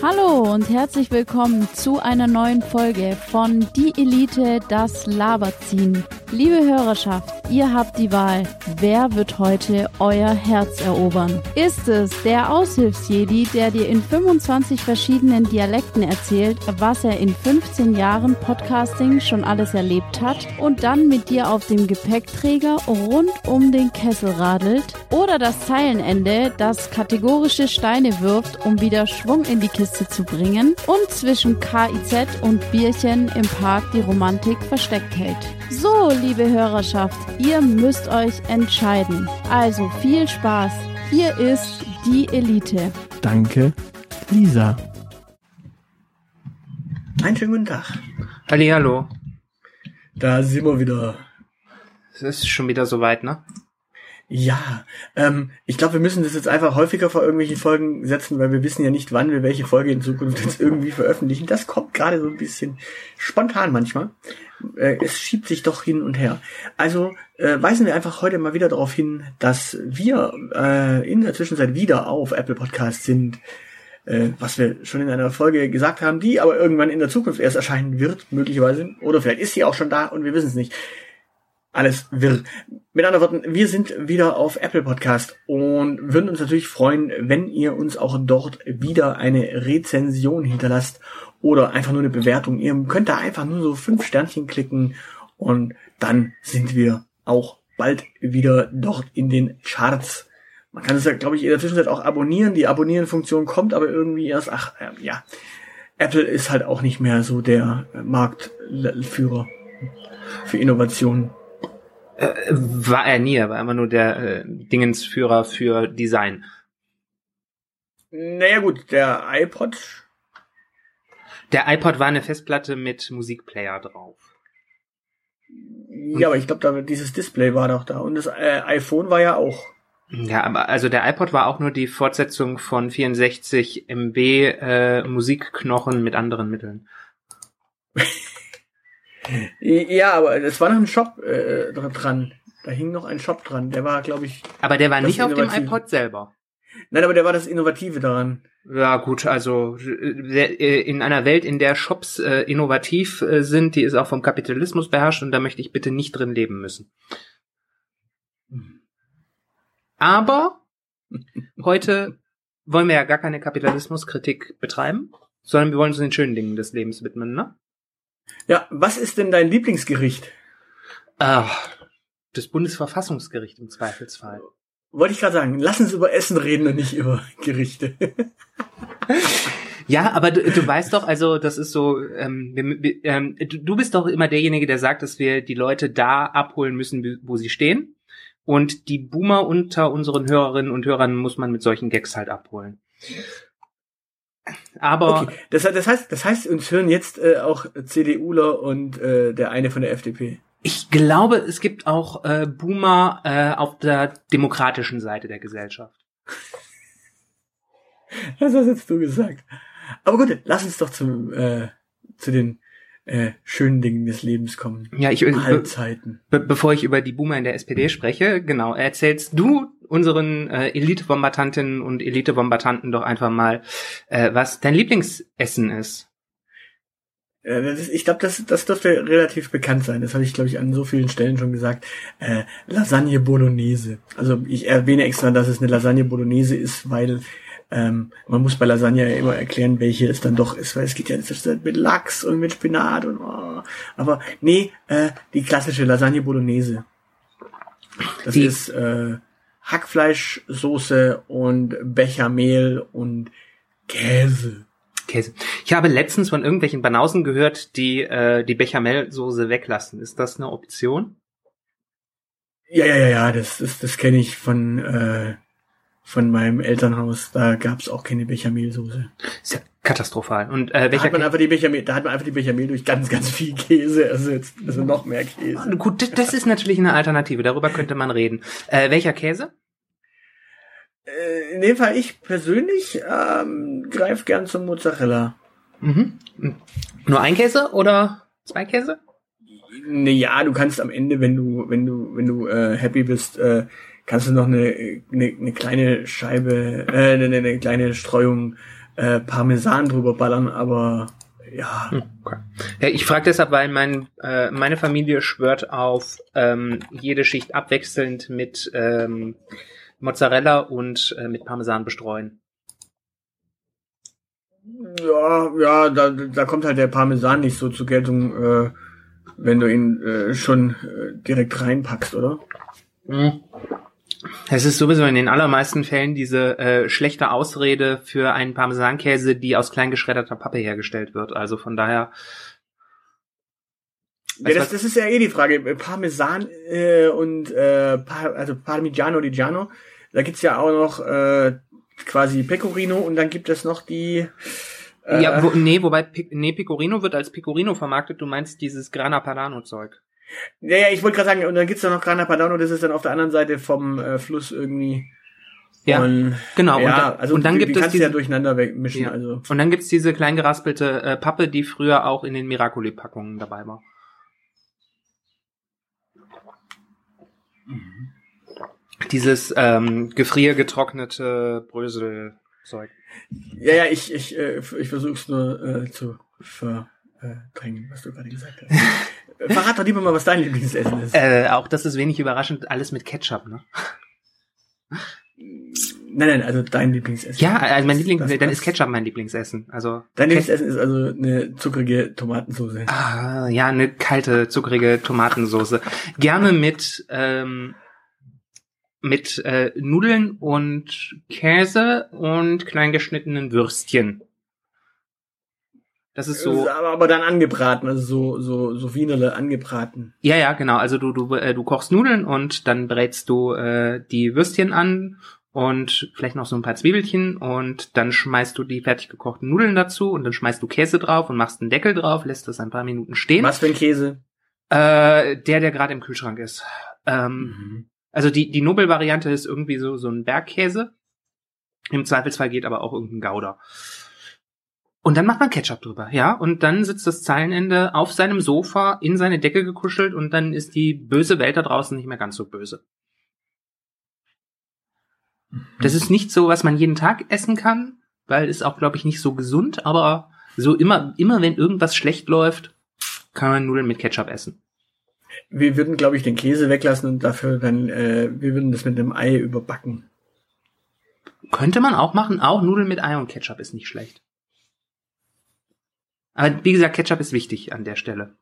Hallo und herzlich willkommen zu einer neuen Folge von Die Elite, das Laberziehen. Liebe Hörerschaft, ihr habt die Wahl. Wer wird heute euer Herz erobern? Ist es der Aushilfsjedi, der dir in 25 verschiedenen Dialekten erzählt, was er in 15 Jahren Podcasting schon alles erlebt hat und dann mit dir auf dem Gepäckträger rund um den Kessel radelt? Oder das Zeilenende, das kategorische Steine wirft, um wieder Schwung in die Kiste zu bringen und zwischen KIZ und Bierchen im Park die Romantik versteckt hält? So, liebe Hörerschaft, ihr müsst euch entscheiden. Also viel Spaß. Hier ist die Elite. Danke, Lisa. Einen schönen guten Tag. Hallo. Da sind wir wieder. Es ist schon wieder soweit, ne? Ja, ähm, ich glaube, wir müssen das jetzt einfach häufiger vor irgendwelche Folgen setzen, weil wir wissen ja nicht, wann wir welche Folge in Zukunft jetzt irgendwie veröffentlichen. Das kommt gerade so ein bisschen spontan manchmal. Äh, es schiebt sich doch hin und her. Also äh, weisen wir einfach heute mal wieder darauf hin, dass wir äh, in der Zwischenzeit wieder auf Apple Podcast sind, äh, was wir schon in einer Folge gesagt haben, die aber irgendwann in der Zukunft erst erscheinen wird, möglicherweise. Oder vielleicht ist sie auch schon da und wir wissen es nicht alles wirr. Mit anderen Worten, wir sind wieder auf Apple Podcast und würden uns natürlich freuen, wenn ihr uns auch dort wieder eine Rezension hinterlasst oder einfach nur eine Bewertung. Ihr könnt da einfach nur so fünf Sternchen klicken und dann sind wir auch bald wieder dort in den Charts. Man kann es ja, glaube ich, in der Zwischenzeit auch abonnieren. Die Abonnieren-Funktion kommt aber irgendwie erst, ach, äh, ja. Apple ist halt auch nicht mehr so der Marktführer für Innovationen. Äh, war er nie, er war immer nur der äh, Dingensführer für Design. Naja gut, der iPod. Der iPod war eine Festplatte mit Musikplayer drauf. Ja, aber ich glaube, dieses Display war doch da und das äh, iPhone war ja auch. Ja, aber also der iPod war auch nur die Fortsetzung von 64 MB äh, Musikknochen mit anderen Mitteln. Ja, aber es war noch ein Shop äh, dran. Da hing noch ein Shop dran. Der war, glaube ich. Aber der war nicht auf dem iPod selber. Nein, aber der war das Innovative daran. Ja, gut, also äh, in einer Welt, in der Shops äh, innovativ äh, sind, die ist auch vom Kapitalismus beherrscht und da möchte ich bitte nicht drin leben müssen. Aber heute wollen wir ja gar keine Kapitalismuskritik betreiben, sondern wir wollen uns den schönen Dingen des Lebens widmen, ne? Ja, was ist denn dein Lieblingsgericht? Ach, das Bundesverfassungsgericht im Zweifelsfall. Wollte ich gerade sagen, lass uns über Essen reden und nicht über Gerichte. Ja, aber du, du weißt doch, also das ist so, ähm, wir, ähm, du, du bist doch immer derjenige, der sagt, dass wir die Leute da abholen müssen, wo sie stehen. Und die Boomer unter unseren Hörerinnen und Hörern muss man mit solchen Gags halt abholen. Aber okay. das, das heißt, das heißt, uns hören jetzt äh, auch CDUler und äh, der eine von der FDP. Ich glaube, es gibt auch äh, Boomer äh, auf der demokratischen Seite der Gesellschaft. Das hast jetzt du gesagt. Aber gut, lass uns doch zum äh, zu den äh, schönen Dingen des Lebens kommen. Ja, ich Mahlzeiten. Be bevor ich über die Boomer in der SPD spreche, genau, erzählst du unseren äh, Elite-Bombardantinnen und Elite-Bombardanten doch einfach mal, äh, was dein Lieblingsessen ist. Äh, ist ich glaube, das, das dürfte relativ bekannt sein. Das habe ich, glaube ich, an so vielen Stellen schon gesagt. Äh, Lasagne Bolognese. Also ich erwähne extra, dass es eine Lasagne Bolognese ist, weil ähm, man muss bei Lasagne ja immer erklären, welche es dann doch ist, weil es geht ja mit Lachs und mit Spinat und oh. aber nee, äh, die klassische Lasagne Bolognese. Das die, ist äh, Hackfleischsoße und Bechamel und Käse. Käse. Ich habe letztens von irgendwelchen Banausen gehört, die äh, die Bechamelsoße weglassen. Ist das eine Option? Ja, ja, ja, ja, das, das, das kenne ich von äh, von meinem Elternhaus, da gab's auch keine Bechamelsoße. Ist ja katastrophal. Und äh, welcher da hat man einfach die Bechamel, da hat man einfach die Bechamel durch ganz, ganz viel Käse ersetzt. Also noch mehr Käse. Gut, das ist natürlich eine Alternative. Darüber könnte man reden. Äh, welcher Käse? Äh, in dem Fall ich persönlich ähm, greif gern zum Mozzarella. Mhm. Nur ein Käse oder zwei Käse? Ne, ja, du kannst am Ende, wenn du, wenn du, wenn du äh, happy bist, äh, kannst du noch eine, eine, eine kleine Scheibe, äh, eine, eine kleine Streuung äh, Parmesan drüber ballern, aber ja. Hm, okay. ja ich frage deshalb, weil mein, äh, meine Familie schwört auf ähm, jede Schicht abwechselnd mit ähm, Mozzarella und äh, mit Parmesan bestreuen. Ja, ja, da, da kommt halt der Parmesan nicht so zur Geltung, äh, wenn du ihn äh, schon äh, direkt reinpackst, oder? Mhm. Es ist sowieso in den allermeisten Fällen diese äh, schlechte Ausrede für einen Parmesankäse, die aus kleingeschredderter Pappe hergestellt wird. Also von daher. Ja, das, das ist ja eh die Frage. Parmesan äh, und äh, Par also Parmigiano Reggiano, da gibt's ja auch noch äh, quasi Pecorino und dann gibt es noch die äh, ja, wo, nee, wobei nee, Pecorino wird als Pecorino vermarktet, du meinst dieses Grana Padano Zeug. Ja, ja, ich wollte gerade sagen, und dann gibt's da noch Grana Padano, das ist dann auf der anderen Seite vom äh, Fluss irgendwie. Ja, und, genau. Ja, und dann, also und dann die, gibt die es kannst diese, ja durcheinander mischen. Ja. Also. Und dann gibt's diese klein geraspelte äh, Pappe, die früher auch in den Miracoli-Packungen dabei war. Mhm. Dieses ähm, gefriergetrocknete Bröselzeug. Ja, ja, ich, ich, äh, ich versuch's nur äh, zu verdrängen, was du gerade gesagt hast. Äh, Verrat doch lieber mal, was dein Lieblingsessen ist. Äh, auch das ist wenig überraschend, alles mit Ketchup, ne? Nein, nein, also dein Lieblingsessen. Ja, also mein Lieblings, Das- dann das- ist Ketchup mein Lieblingsessen. Also Dein Lieblingsessen ist also eine zuckrige Tomatensauce. Ah, ja, eine kalte, zuckerige Tomatensoße. Gerne mit ähm, mit äh, Nudeln und Käse und kleingeschnittenen Würstchen. Das ist so. aber, aber dann angebraten, also so, so, so Wienerle angebraten. Ja, ja, genau. Also du du äh, du kochst Nudeln und dann brätst du äh, die Würstchen an und vielleicht noch so ein paar Zwiebelchen und dann schmeißt du die fertig gekochten Nudeln dazu und dann schmeißt du Käse drauf und machst einen Deckel drauf, lässt das ein paar Minuten stehen. Was für ein Käse? Äh, der, der gerade im Kühlschrank ist. Ähm, Mhm. Also die, die Nobel-Variante ist irgendwie so, so ein Bergkäse. Im Zweifelsfall geht aber auch irgendein Gouda. Und dann macht man Ketchup drüber, ja. Und dann sitzt das Zeilenende auf seinem Sofa in seine Decke gekuschelt und dann ist die böse Welt da draußen nicht mehr ganz so böse. Das ist nicht so, was man jeden Tag essen kann, weil ist auch, glaube ich, nicht so gesund, aber so immer, immer wenn irgendwas schlecht läuft, kann man Nudeln mit Ketchup essen. Wir würden, glaube ich, den Käse weglassen und dafür dann, äh, wir würden das mit einem Ei überbacken. Könnte man auch machen. Auch Nudeln mit Ei und Ketchup ist nicht schlecht. Aber wie gesagt, Ketchup ist wichtig an der Stelle.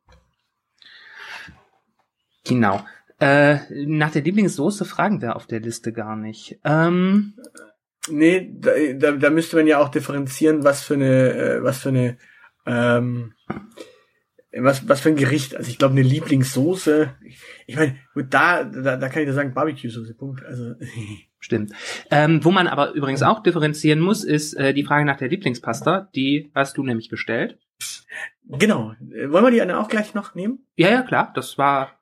Genau. Äh, nach der Lieblingssoße fragen wir auf der Liste gar nicht. Ähm, Nee, da, da, da müsste man ja auch differenzieren, was für eine, äh, was für eine, ähm, was, was für ein Gericht. Also ich glaube, eine Lieblingssoße. Ich, meine, gut, da, da, da kann ich dir sagen, Barbecue-Soße, Punkt. Also stimmt. Ähm, wo man aber übrigens auch differenzieren muss, ist äh, die Frage nach der Lieblingspasta. Die hast du nämlich bestellt. Genau. Wollen wir die dann auch gleich noch nehmen? Ja, ja, klar. Das war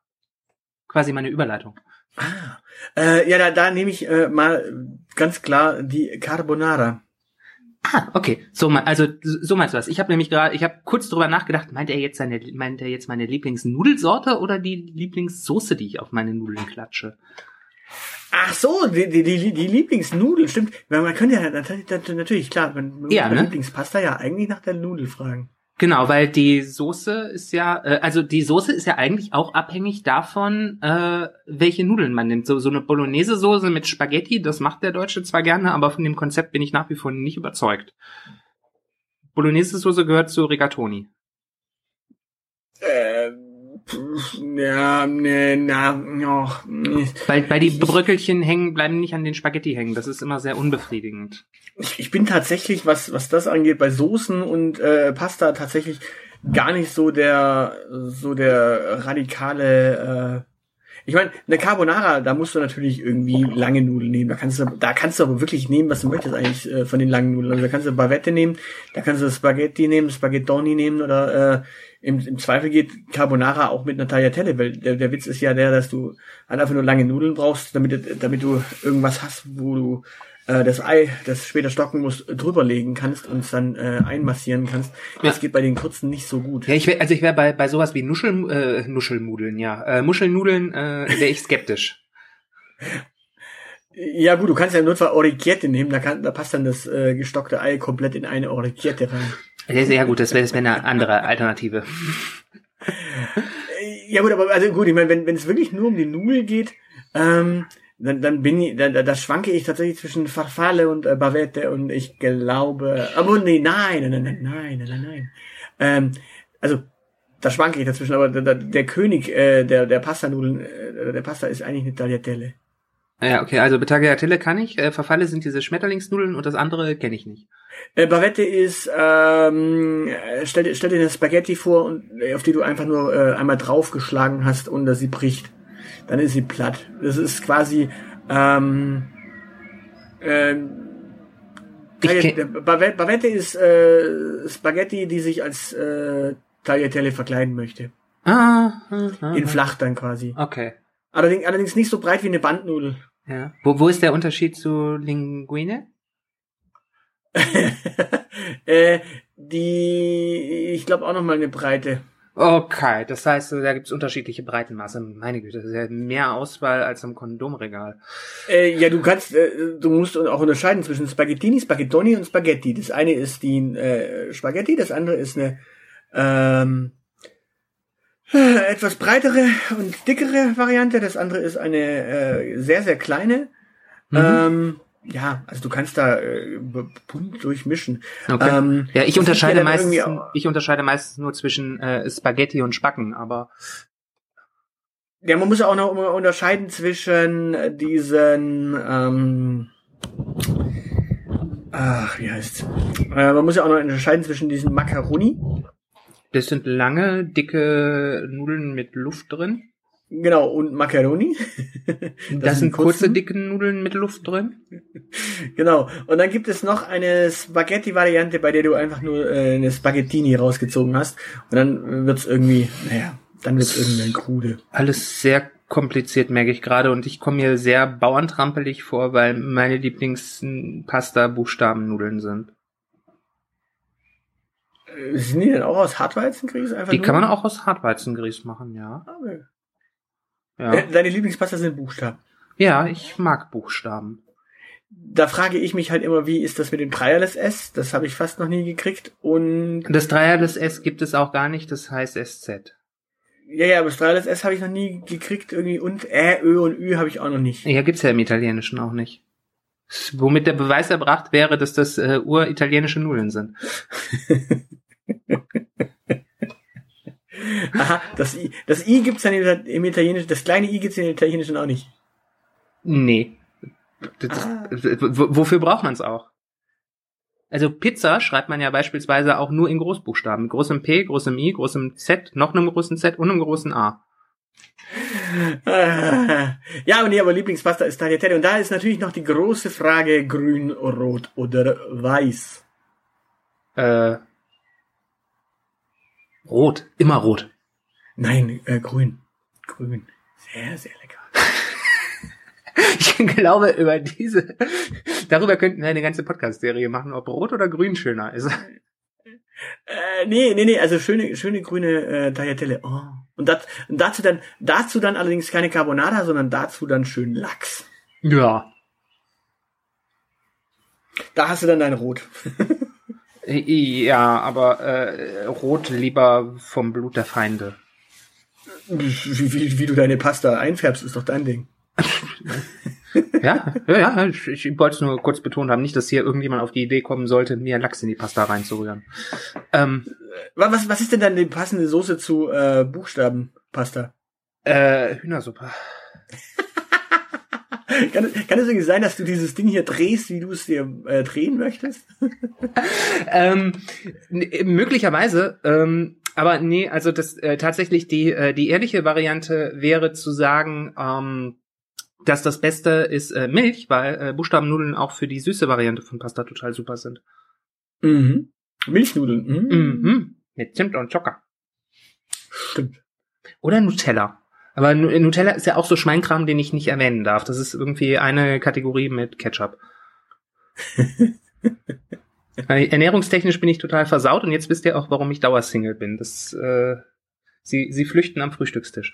quasi meine Überleitung. Ah, äh, ja, da, da nehme ich äh, mal ganz klar die Carbonara. Ah, okay. So, me- also so meinst du das. Ich habe nämlich gerade, ich habe kurz drüber nachgedacht, meint er jetzt seine, meint er jetzt meine Lieblingsnudelsorte oder die Lieblingssoße, die ich auf meine Nudeln klatsche? Ach so, die, die, die, die Lieblingsnudel, stimmt. Weil Man könnte ja natürlich, klar, man man Ja, ne? Lieblingspasta ja eigentlich nach der Nudel fragen. Genau, weil die Soße ist ja, äh, also die Soße ist ja eigentlich auch abhängig davon, äh, welche Nudeln man nimmt. So, so eine Bolognese-Soße mit Spaghetti, das macht der Deutsche zwar gerne, aber von dem Konzept bin ich nach wie vor nicht überzeugt. Bolognese-Soße gehört zu Rigatoni. Äh, pf, ja, ne, na, oh, nee. Weil, weil die Bröckelchen hängen, bleiben nicht an den Spaghetti hängen. Das ist immer sehr unbefriedigend. ich, ich bin tatsächlich, was, was das angeht, bei Soßen und äh, Pasta tatsächlich gar nicht so der, so der radikale, äh, ich meine, eine Carbonara, da musst du natürlich irgendwie lange Nudeln nehmen. Da kannst du, da kannst du aber wirklich nehmen, was du möchtest eigentlich äh, von den langen Nudeln. Also da kannst du Bavette nehmen, da kannst du Spaghetti nehmen, Spaghettoni nehmen oder äh, im, im Zweifel geht Carbonara auch mit einer Tagliatelle, weil der, der Witz ist ja der, dass du halt einfach nur lange Nudeln brauchst, damit, damit du irgendwas hast, wo du äh, das Ei, das später stocken muss, drüberlegen kannst und es dann äh, einmassieren kannst. Das Ja. geht bei den kurzen nicht so gut. Ja, ich wär, also ich wäre bei, bei sowas wie Nuschel, äh, Nuschelmudeln, ja. Äh, Muschelnudeln äh, wäre ich skeptisch. Ja gut, du kannst ja im Notfall Orecchiette nehmen, da, kann, da passt dann das äh, gestockte Ei komplett in eine Orecchiette rein. Ja, gut, das wäre wär eine andere Alternative. Ja gut, aber also gut, ich meine, wenn wenn es wirklich nur um die Nudel geht, ähm, dann, dann bin ich, da, da schwanke ich tatsächlich zwischen Farfalle und äh, Bavette und ich glaube, aber nee, nein, nein, nein, nein, nein, nein. Ähm, also da schwanke ich dazwischen, aber der, der König äh, der der Pasta-Nudeln, äh, der Pasta ist eigentlich eine Tagliatelle. Ja, okay, also Tagliatelle kann ich, äh, Verfalle sind diese Schmetterlingsnudeln und das andere kenne ich nicht. Äh, Bavette ist, ähm, stell, stell dir eine Spaghetti vor, und, auf die du einfach nur äh, einmal draufgeschlagen hast und sie bricht. Dann ist sie platt. Das ist quasi, ähm, ähm, Bavette, Bavette ist äh, Spaghetti, die sich als äh, Tagliatelle verkleiden möchte. Ah, ah, ah In flach dann quasi. Okay. Allerdings, allerdings nicht so breit wie eine Bandnudel. Ja. Wo, wo ist der Unterschied zu Linguine? äh, die, ich glaube auch noch mal eine Breite. Okay, das heißt, da gibt's unterschiedliche Breitenmaße. Meine Güte, das ist ja mehr Auswahl als im Kondomregal. Äh, ja, du kannst, äh, du musst auch unterscheiden zwischen Spaghettini, Spaghettoni und Spaghetti. Das eine ist die äh, Spaghetti, das andere ist eine ähm, äh, etwas breitere und dickere Variante. Das andere ist eine äh, sehr, sehr kleine. Mhm. Ähm, ja, also du kannst da äh, bunt durchmischen. Okay. Ähm, ja, ich unterscheide meistens, ich unterscheide meistens nur zwischen äh, Spaghetti und Spacken, aber ja, man muss auch noch unterscheiden zwischen diesen ähm, ach, wie heißt's? Äh, man muss ja auch noch unterscheiden zwischen diesen Macaroni. Das sind lange, dicke Nudeln mit Luft drin. Genau, und Macaroni. das, das sind kurze, dicke Nudeln mit Luft drin. genau. Und dann gibt es noch eine Spaghetti-Variante, bei der du einfach nur äh, eine Spaghettini rausgezogen hast. Und dann wird's irgendwie, naja, dann wird's irgendwie krude. Alles sehr kompliziert, merke ich gerade. Und ich komme mir sehr bauerntrampelig vor, weil meine Lieblingspasta-Buchstabennudeln sind. Äh, sind die denn auch aus Hartweizengrieß? Einfach die nur? kann man auch aus Hartweizengrieß machen, ja. Okay. Ja. Äh, deine Lieblingspasta sind Buchstaben. Ja, ich mag Buchstaben. Da frage ich mich halt immer, wie ist das mit dem Dreierless S? Das habe ich fast noch nie gekriegt. Und das Dreierless S gibt es auch gar nicht, das heißt SZ. Ja, ja, aber das Dreierless S habe ich noch nie gekriegt irgendwie und Ä, Ö und Ü habe ich auch noch nicht. Ja, gibt's ja im Italienischen auch nicht. Womit der Beweis erbracht wäre, dass das äh, uritalienische Nudeln sind. Aha, das I, das I gibt's dann im Italienischen, das kleine I gibt's im Italienischen auch nicht. Nee. Das, ah. Wofür braucht man es auch? Also Pizza schreibt man ja beispielsweise auch nur in Großbuchstaben. Großem P, großem I, großem Z, noch einem großen Z und einem großen A. Ja, und nee, aber Lieblingspasta ist Tagliatelle. Und da ist natürlich noch die große Frage, grün, rot oder weiß. Äh, Rot, immer rot. Nein, äh, grün. Grün. Sehr, sehr lecker. ich glaube, über diese, darüber könnten wir eine ganze Podcast-Serie machen, ob rot oder grün schöner ist. Äh, nee, nee, nee, also schöne, schöne grüne äh, Tagliatelle. Oh. Und, dat, und dazu dann, dazu dann allerdings keine Carbonara, sondern dazu dann schön Lachs. Ja. Da hast du dann dein Rot. Ja, aber äh, rot lieber vom Blut der Feinde. Wie, wie, wie du deine Pasta einfärbst, ist doch dein Ding. ja, ja, ja, ich, ich wollte es nur kurz betont haben, nicht, dass hier irgendjemand auf die Idee kommen sollte, mir Lachs in die Pasta reinzurühren. Ähm, was, was ist denn dann die passende Soße zu äh, Buchstabenpasta? Äh, Hühnersuppe. kann, kann es irgendwie sein, dass du dieses Ding hier drehst, wie du es dir äh, drehen möchtest? ähm, möglicherweise, ähm, aber nee, also das äh, tatsächlich die äh, die ehrliche Variante wäre zu sagen, ähm, dass das Beste ist äh, Milch, weil äh, Buchstabennudeln auch für die süße Variante von Pasta total super sind. Mhm. Milchnudeln. Mhm. Mhm. Mit Zimt und Zucker. Stimmt. Oder Nutella. Aber Nutella ist ja auch so Schweinkram, den ich nicht erwähnen darf. Das ist irgendwie eine Kategorie mit Ketchup. Ernährungstechnisch bin ich total versaut und jetzt wisst ihr auch, warum ich Dauersingle bin. Das, äh, sie, sie flüchten am Frühstückstisch.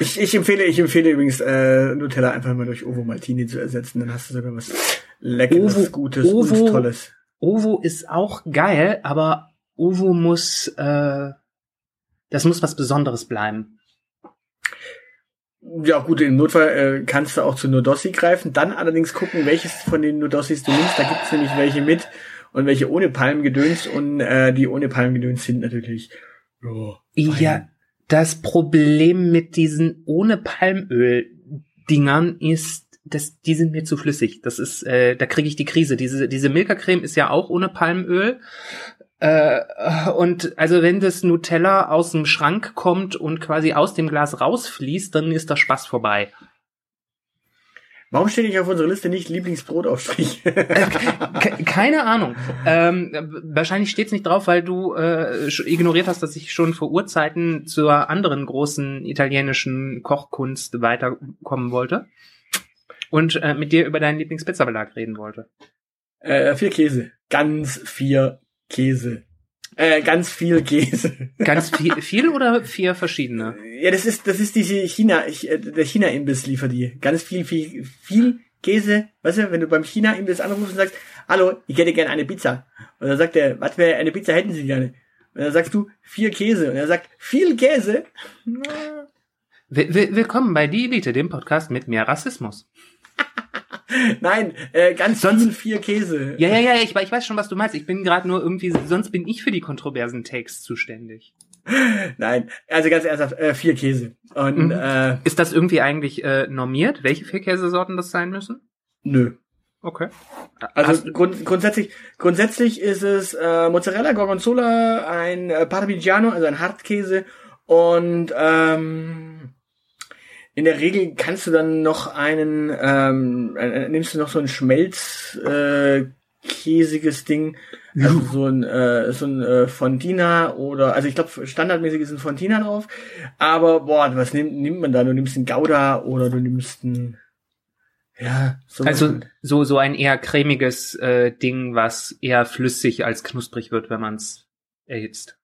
Ich, ich empfehle, ich empfehle übrigens äh, Nutella einfach mal durch Ovo Maltini zu ersetzen, dann hast du sogar was Leckeres, Ovo- Gutes Ovo- Tolles. Ovo ist auch geil, aber Ovo muss, äh, das muss was Besonderes bleiben. Ja gut, im Notfall äh, kannst du auch zu Nudossi greifen, dann allerdings gucken, welches von den Nudossis du nimmst. Da gibt's nämlich welche mit und welche ohne Palmgedöns und äh, die ohne Palmgedöns sind natürlich ja, Ja, das Problem mit diesen ohne Palmöl-Dingern ist, dass die sind mir zu flüssig. Das ist, äh, da kriege ich die Krise. Diese, diese Milka-Creme ist ja auch ohne Palmöl. Äh, und also wenn das Nutella aus dem Schrank kommt und quasi aus dem Glas rausfließt, dann ist der Spaß vorbei. Warum steht nicht auf unserer Liste nicht Lieblingsbrotaufstrich? Ke- Keine Ahnung. Ähm, wahrscheinlich steht's nicht drauf, weil du äh, ignoriert hast, dass ich schon vor Urzeiten zur anderen großen italienischen Kochkunst weiterkommen wollte und äh, mit dir über deinen Lieblingspizzabelag reden wollte. äh, vier Käse. Ganz vier Käse. Äh, ganz viel Käse. Ganz viel, viel oder vier verschiedene? Ja, das ist, das ist diese China, äh, der China-Imbiss liefert die. Ganz viel, viel, viel Käse. Weißt du, wenn du beim China-Imbiss anrufst und sagst, hallo, ich hätte gerne eine Pizza. Und dann sagt er, was für eine Pizza hätten Sie gerne? Und dann sagst du, vier Käse. Und er sagt, viel Käse? Will- will- Willkommen bei Die Elite, dem Podcast mit mehr Rassismus. Nein, äh, ganz Sonst- viel vier Käse. Ja, ja, ja, ich, ich weiß schon, was du meinst. Ich bin gerade nur irgendwie, sonst bin ich für die kontroversen Takes zuständig. Nein, also ganz ernsthaft, äh, vier Käse. Und Mhm. äh, Ist das irgendwie eigentlich äh, normiert, welche vier Käsesorten das sein müssen? nö. Okay. Also grund, grundsätzlich, grundsätzlich ist es äh, Mozzarella, Gorgonzola, ein äh, Parmigiano, also ein Hartkäse und ähm, in der Regel kannst du dann noch einen, ähm, äh, nimmst du noch so ein Schmelz äh, käsiges Ding, also so ein äh, so ein äh, Fontina oder also ich glaube standardmäßig ist ein Fontina drauf, aber boah, was nimmt, nimmt man da? Du nimmst einen Gouda oder du nimmst ein ja, so Also so so ein eher cremiges äh, Ding, was eher flüssig als knusprig wird, wenn man es erhitzt.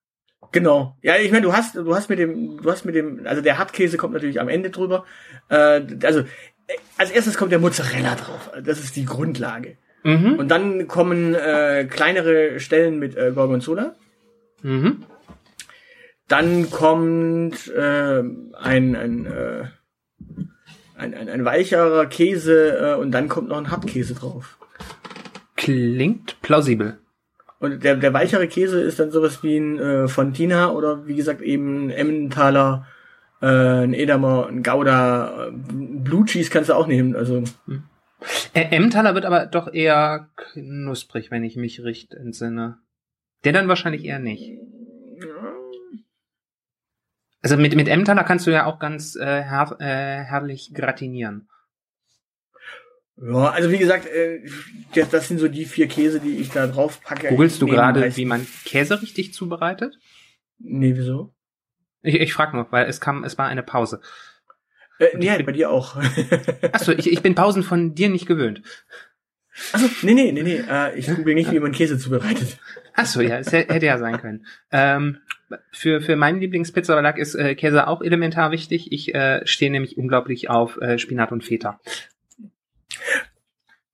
Genau. Ja, ich meine, du hast, du hast mit dem, du hast mit dem, also der Hartkäse kommt natürlich am Ende drüber. Äh, also äh, als erstes kommt der Mozzarella drauf. Das ist die Grundlage. Mhm. Und dann kommen äh, kleinere Stellen mit äh, Gorgonzola. Mhm. Dann kommt äh, ein ein, äh, ein ein ein weicherer Käse äh, und dann kommt noch ein Hartkäse drauf. Klingt plausibel. Und der, der weichere Käse ist dann sowas wie ein äh, Fontina oder wie gesagt eben Emmentaler, äh, ein Edamer, ein Gouda, äh, Blue Cheese kannst du auch nehmen. Also Äh, Emmentaler wird aber doch eher knusprig, wenn ich mich recht entsinne. Der dann wahrscheinlich eher nicht. Also mit, mit Emmentaler kannst du ja auch ganz äh, her äh, herrlich gratinieren. Ja, also wie gesagt, äh, das, sind so die vier Käse, die ich da drauf packe. Googlest du gerade, wie man Käse richtig zubereitet? Nee, wieso? Ich, ich frage nur, weil es kam, es war eine Pause. Äh, nee, bei dir auch. Achso, ich, ich bin Pausen von dir nicht gewöhnt. also, nee, nee, nee, nee. Äh, ich google nicht, wie man Käse zubereitet. Achso, ja, es hä- hätte ja sein können. Ähm, für, für meinen Lieblingspizzabelag ist äh, Käse auch elementar wichtig. Ich äh, stehe nämlich unglaublich auf äh, Spinat und Feta.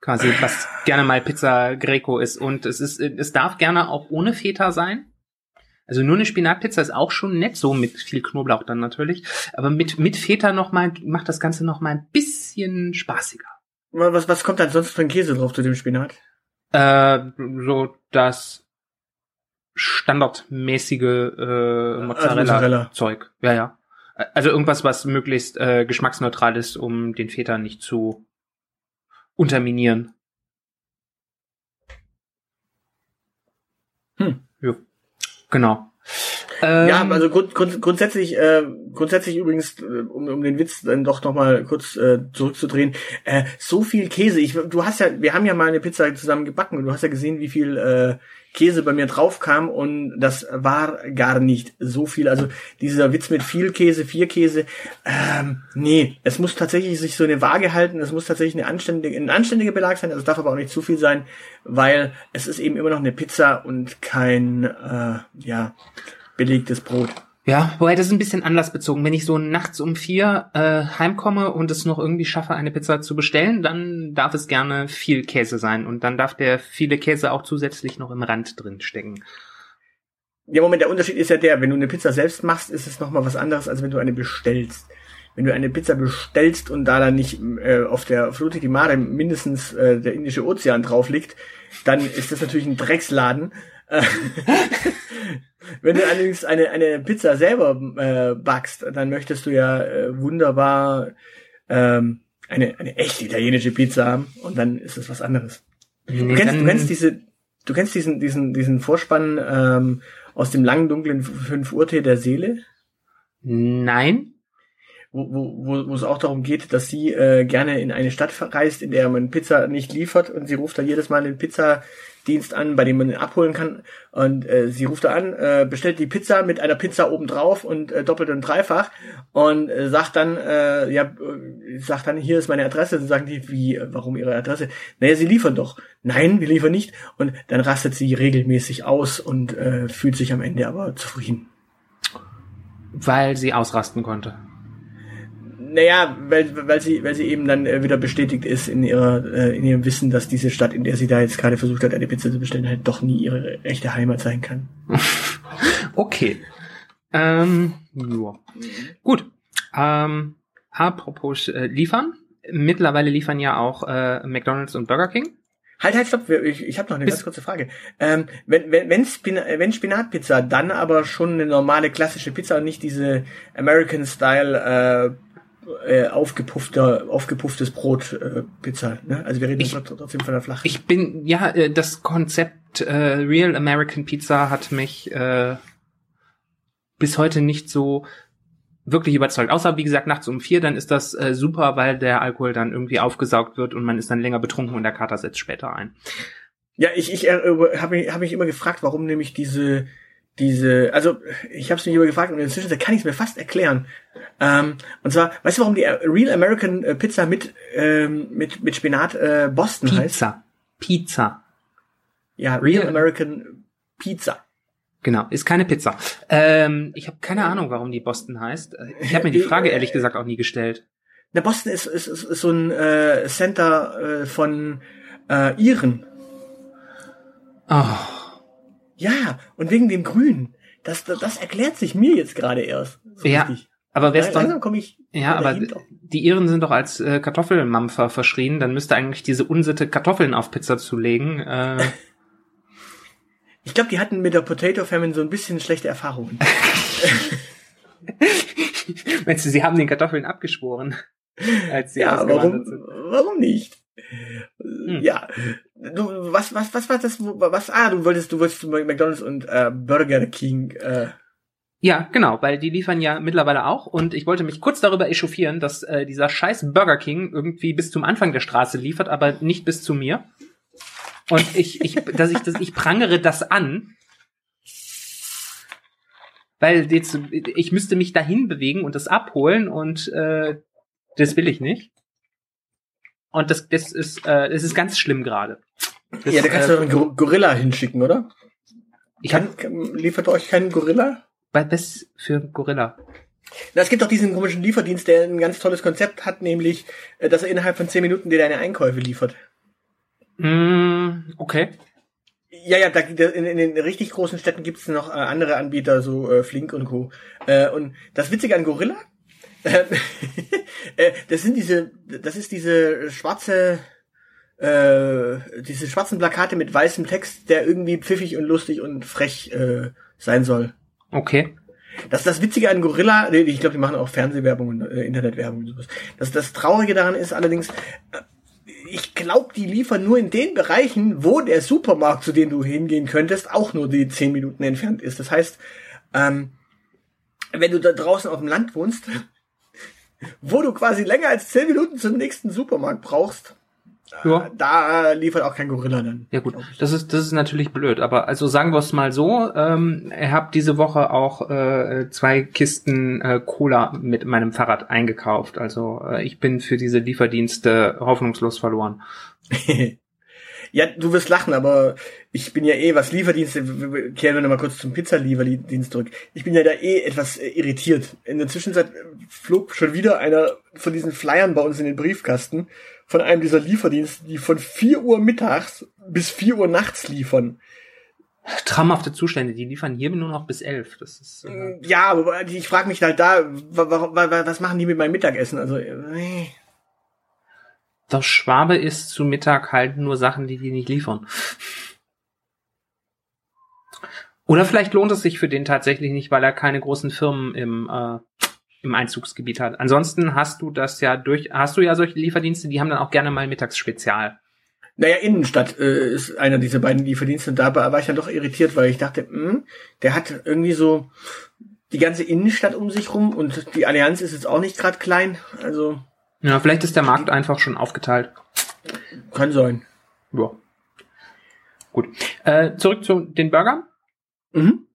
Quasi, was gerne mal Pizza Greco ist. Und es ist, es darf gerne auch ohne Feta sein. Also nur eine Spinatpizza ist auch schon nett, so mit viel Knoblauch dann natürlich. Aber mit, mit Feta noch mal, macht das Ganze noch mal ein bisschen spaßiger. Was, was kommt dann sonst für ein Käse drauf zu dem Spinat? Äh, so das standardmäßige äh, Mozzarella. Mozzarella-Zeug. ja, ja. Also irgendwas, was möglichst äh, geschmacksneutral ist, um den Feta nicht zu unterminieren. Hm. Ja. Genau. Ähm, Ja, also grund, grund, grundsätzlich, äh, grundsätzlich übrigens, äh, um, um den Witz dann doch noch mal kurz äh, zurückzudrehen, äh, so viel Käse. Ich, du hast ja, wir haben ja mal eine Pizza zusammen gebacken und du hast ja gesehen, wie viel äh, Käse bei mir drauf kam und das war gar nicht so viel. Also dieser Witz mit viel Käse, vier Käse, ähm, nee, es muss tatsächlich sich so eine Waage halten. Es muss tatsächlich eine anständige, ein anständiger Belag sein. Also es darf aber auch nicht zu viel sein, weil es ist eben immer noch eine Pizza und kein, äh, ja, belegtes Brot. Ja, wobei das ist ein bisschen anlassbezogen. Wenn ich so nachts um vier äh, heimkomme und es noch irgendwie schaffe, eine Pizza zu bestellen, dann darf es gerne viel Käse sein und dann darf der viele Käse auch zusätzlich noch im Rand drin stecken. Ja, Moment, der Unterschied ist ja der, wenn du eine Pizza selbst machst, ist es nochmal was anderes, als wenn du eine bestellst. Wenn du eine Pizza bestellst und da dann nicht äh, auf der Flute di Mare mindestens äh, der Indische Ozean drauf liegt, dann ist das natürlich ein Drecksladen. Wenn du allerdings eine, eine Pizza selber äh, backst, dann möchtest du ja äh, wunderbar ähm, eine, eine echte italienische Pizza haben und dann ist es was anderes. Nee, Du kennst, du kennst diese, du kennst diesen, diesen, diesen Vorspann ähm, aus dem langen dunklen 5 Uhr Tee der Seele, Nein. Wo, wo, wo, es auch darum geht, dass sie äh, gerne in eine Stadt verreist, in der man Pizza nicht liefert und sie ruft da jedes Mal den Pizzadienst an, bei dem man ihn abholen kann und äh, sie ruft da an, äh, bestellt die Pizza mit einer Pizza obendrauf und äh, doppelt und dreifach und äh, sagt dann, äh, ja, äh, sagt dann, hier ist meine Adresse. Dann sagen die, wie, äh, warum ihre Adresse? Naja, sie liefern doch. Nein, wir liefern nicht. Und dann rastet sie regelmäßig aus und äh, fühlt sich am Ende aber zufrieden. Weil sie ausrasten konnte. Naja, weil, weil sie, weil sie eben dann äh, wieder bestätigt ist in ihrer, äh, in ihrem Wissen, dass diese Stadt, in der sie da jetzt gerade versucht hat, eine Pizza zu bestellen, halt doch nie ihre echte Heimat sein kann. Okay. Ähm, ja. Gut. Ähm, apropos äh, liefern. Mittlerweile liefern ja auch äh, McDonald's und Burger King. Halt, halt, stopp, ich, ich habe noch eine Bis- ganz kurze Frage. Ähm, wenn, wenn, wenn, Spina wenn Spinatpizza, dann aber schon eine normale klassische Pizza und nicht diese American Style äh, aufgepuffter, aufgepufftes Brot äh, Pizza. Ne? Also wir reden Ich- trotzdem von der flachen. Ich bin, ja, äh, das Konzept äh, Real American Pizza hat mich äh, bis heute nicht so wirklich überzeugt. Außer, wie gesagt, nachts um vier, dann ist das äh, super, weil der Alkohol dann irgendwie aufgesaugt wird und man ist dann länger betrunken und der Kater setzt später ein. Ja, ich, ich äh, habe mich, hab mich immer gefragt, warum nämlich diese, diese, also ich habe es mich immer gefragt und inzwischen kann ich es mir fast erklären. Ähm, und zwar, weißt du, warum die Real American äh, Pizza mit ähm, mit mit Spinat äh, Boston heißt? Pizza. Pizza. Ja, Real Real- American Pizza. Genau, ist keine Pizza. Ähm, ich habe keine Ahnung, warum die Boston heißt. Ich habe mir die Frage ehrlich gesagt auch nie gestellt. Na, Boston ist, ist, ist, ist so ein äh, Center äh, von äh, Iren. Oh, Ja, und wegen dem Grün. Das, das, das erklärt sich mir jetzt gerade erst. So Ja, richtig. aber wär's doch, Langsam komme ich ja, aber die Iren sind doch als äh, Kartoffelmampfer verschrien. Dann müsste eigentlich diese Unsitte, Kartoffeln auf Pizza zu legen. Äh, Ich glaube, die hatten mit der Potato Famine so ein bisschen schlechte Erfahrungen. meinst du, sie haben den Kartoffeln abgeschworen, als sie ja, ausgewandert warum, sind? warum nicht? Hm. Ja. Du, was, was, was war das? Was, ah, du wolltest, du wolltest zu McDonalds und äh, Burger King, äh, Ja, genau, weil die liefern ja mittlerweile auch und ich wollte mich kurz darüber echauffieren, dass äh, dieser scheiß Burger King irgendwie bis zum Anfang der Straße liefert, aber nicht bis zu mir. Und ich, ich, dass ich das, ich prangere das an, weil jetzt, ich müsste mich dahin bewegen und das abholen und äh, das will ich nicht. Und das, das ist, äh, das ist ganz schlimm gerade. Ja, da kannst du äh, doch einen Gor- Gorilla hinschicken, oder? ich Kann, kann, liefert euch keinen Gorilla? was für Gorilla. Na, es gibt doch diesen komischen Lieferdienst, der ein ganz tolles Konzept hat, nämlich, äh, dass er innerhalb von 10 Minuten dir deine Einkäufe liefert. Mm, okay. Ja, ja, da, in, in den richtig großen Städten gibt es noch äh, andere Anbieter, so äh, Flink und Co. Äh, und das Witzige an Gorilla, das sind diese, das ist diese schwarze, äh, diese schwarzen Plakate mit weißem Text, der irgendwie pfiffig und lustig und frech äh, sein soll. Okay. Das ist das Witzige an Gorilla, ich glaube, die machen auch Fernsehwerbung und äh, Internetwerbung und sowas. Das, das Traurige daran ist allerdings, äh, ich glaube, die liefern nur in den Bereichen, wo der Supermarkt, zu dem du hingehen könntest, auch nur die 10 Minuten entfernt ist. Das heißt, ähm, wenn du da draußen auf dem Land wohnst, wo du quasi länger als 10 Minuten zum nächsten Supermarkt brauchst, Ja. da liefert auch kein Gorilla dann. Ja gut, das ist das ist natürlich blöd, aber also sagen wir es mal so, ähm, ich habe diese Woche auch äh, zwei Kisten äh, Cola mit meinem Fahrrad eingekauft. Also äh, ich bin für diese Lieferdienste hoffnungslos verloren. Ja, du wirst lachen, aber ich bin ja eh, was Lieferdienste, kehren wir nochmal kurz zum Pizzalieferdienst zurück. Ich bin ja da eh etwas äh, irritiert. In der Zwischenzeit flog schon wieder einer von diesen Flyern bei uns in den Briefkasten von einem dieser Lieferdienste, die von 4 Uhr mittags bis 4 Uhr nachts liefern. Traumhafte Zustände, die liefern hier nur noch bis elf. Das ist, äh Ja, aber ich frage mich halt da, wa- wa- wa- was machen die mit meinem Mittagessen? Also, äh, der Schwabe isst zu Mittag halt nur Sachen, die die nicht liefern. Oder vielleicht lohnt es sich für den tatsächlich nicht, weil er keine großen Firmen im, äh, im Einzugsgebiet hat. Ansonsten hast du das ja durch, hast du ja solche Lieferdienste, die haben dann auch gerne mal Mittagsspezial. Naja, Innenstadt äh, ist einer dieser beiden Lieferdienste. Und da war ich dann doch irritiert, weil ich dachte, mh, der hat irgendwie so die ganze Innenstadt um sich rum und die Allianz ist jetzt auch nicht gerade klein. Also Ja, vielleicht ist der Markt einfach schon aufgeteilt. kann sein. Ja. Gut. Äh, zurück zu den Burgern. Mhm.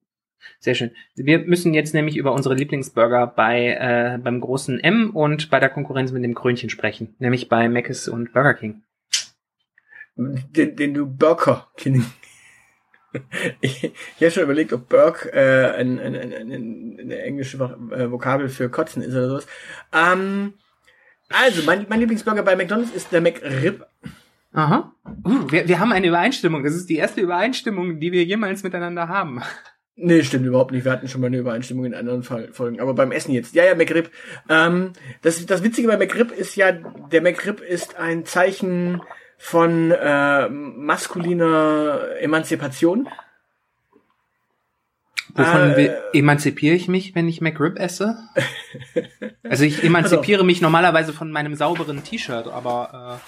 Sehr schön. Wir müssen jetzt nämlich über unsere Lieblingsburger bei äh, beim großen M und bei der Konkurrenz mit dem Krönchen sprechen, nämlich bei Mc's und Burger King. Den, den du Burger King. Ich, ich habe schon überlegt, ob Burg äh, ein, ein, ein, ein, eine englische äh, Vokabel für Kotzen ist oder sowas. Ähm, also, mein, mein Lieblingsburger bei McDonald's ist der McRib. Aha. Uh, wir, wir haben eine Übereinstimmung. Das ist die erste Übereinstimmung, die wir jemals miteinander haben. Nee, stimmt überhaupt nicht. Wir hatten schon mal eine Übereinstimmung in anderen Fall, Folgen. Aber beim Essen jetzt. Ja, ja, McRib. Ähm, das, das Witzige bei McRib ist ja, der McRib ist ein Zeichen von äh, maskuliner Emanzipation. Wovon Äh, will, emanzipiere ich mich, wenn ich McRib esse? Also ich emanzipiere mich normalerweise von meinem sauberen T-Shirt, aber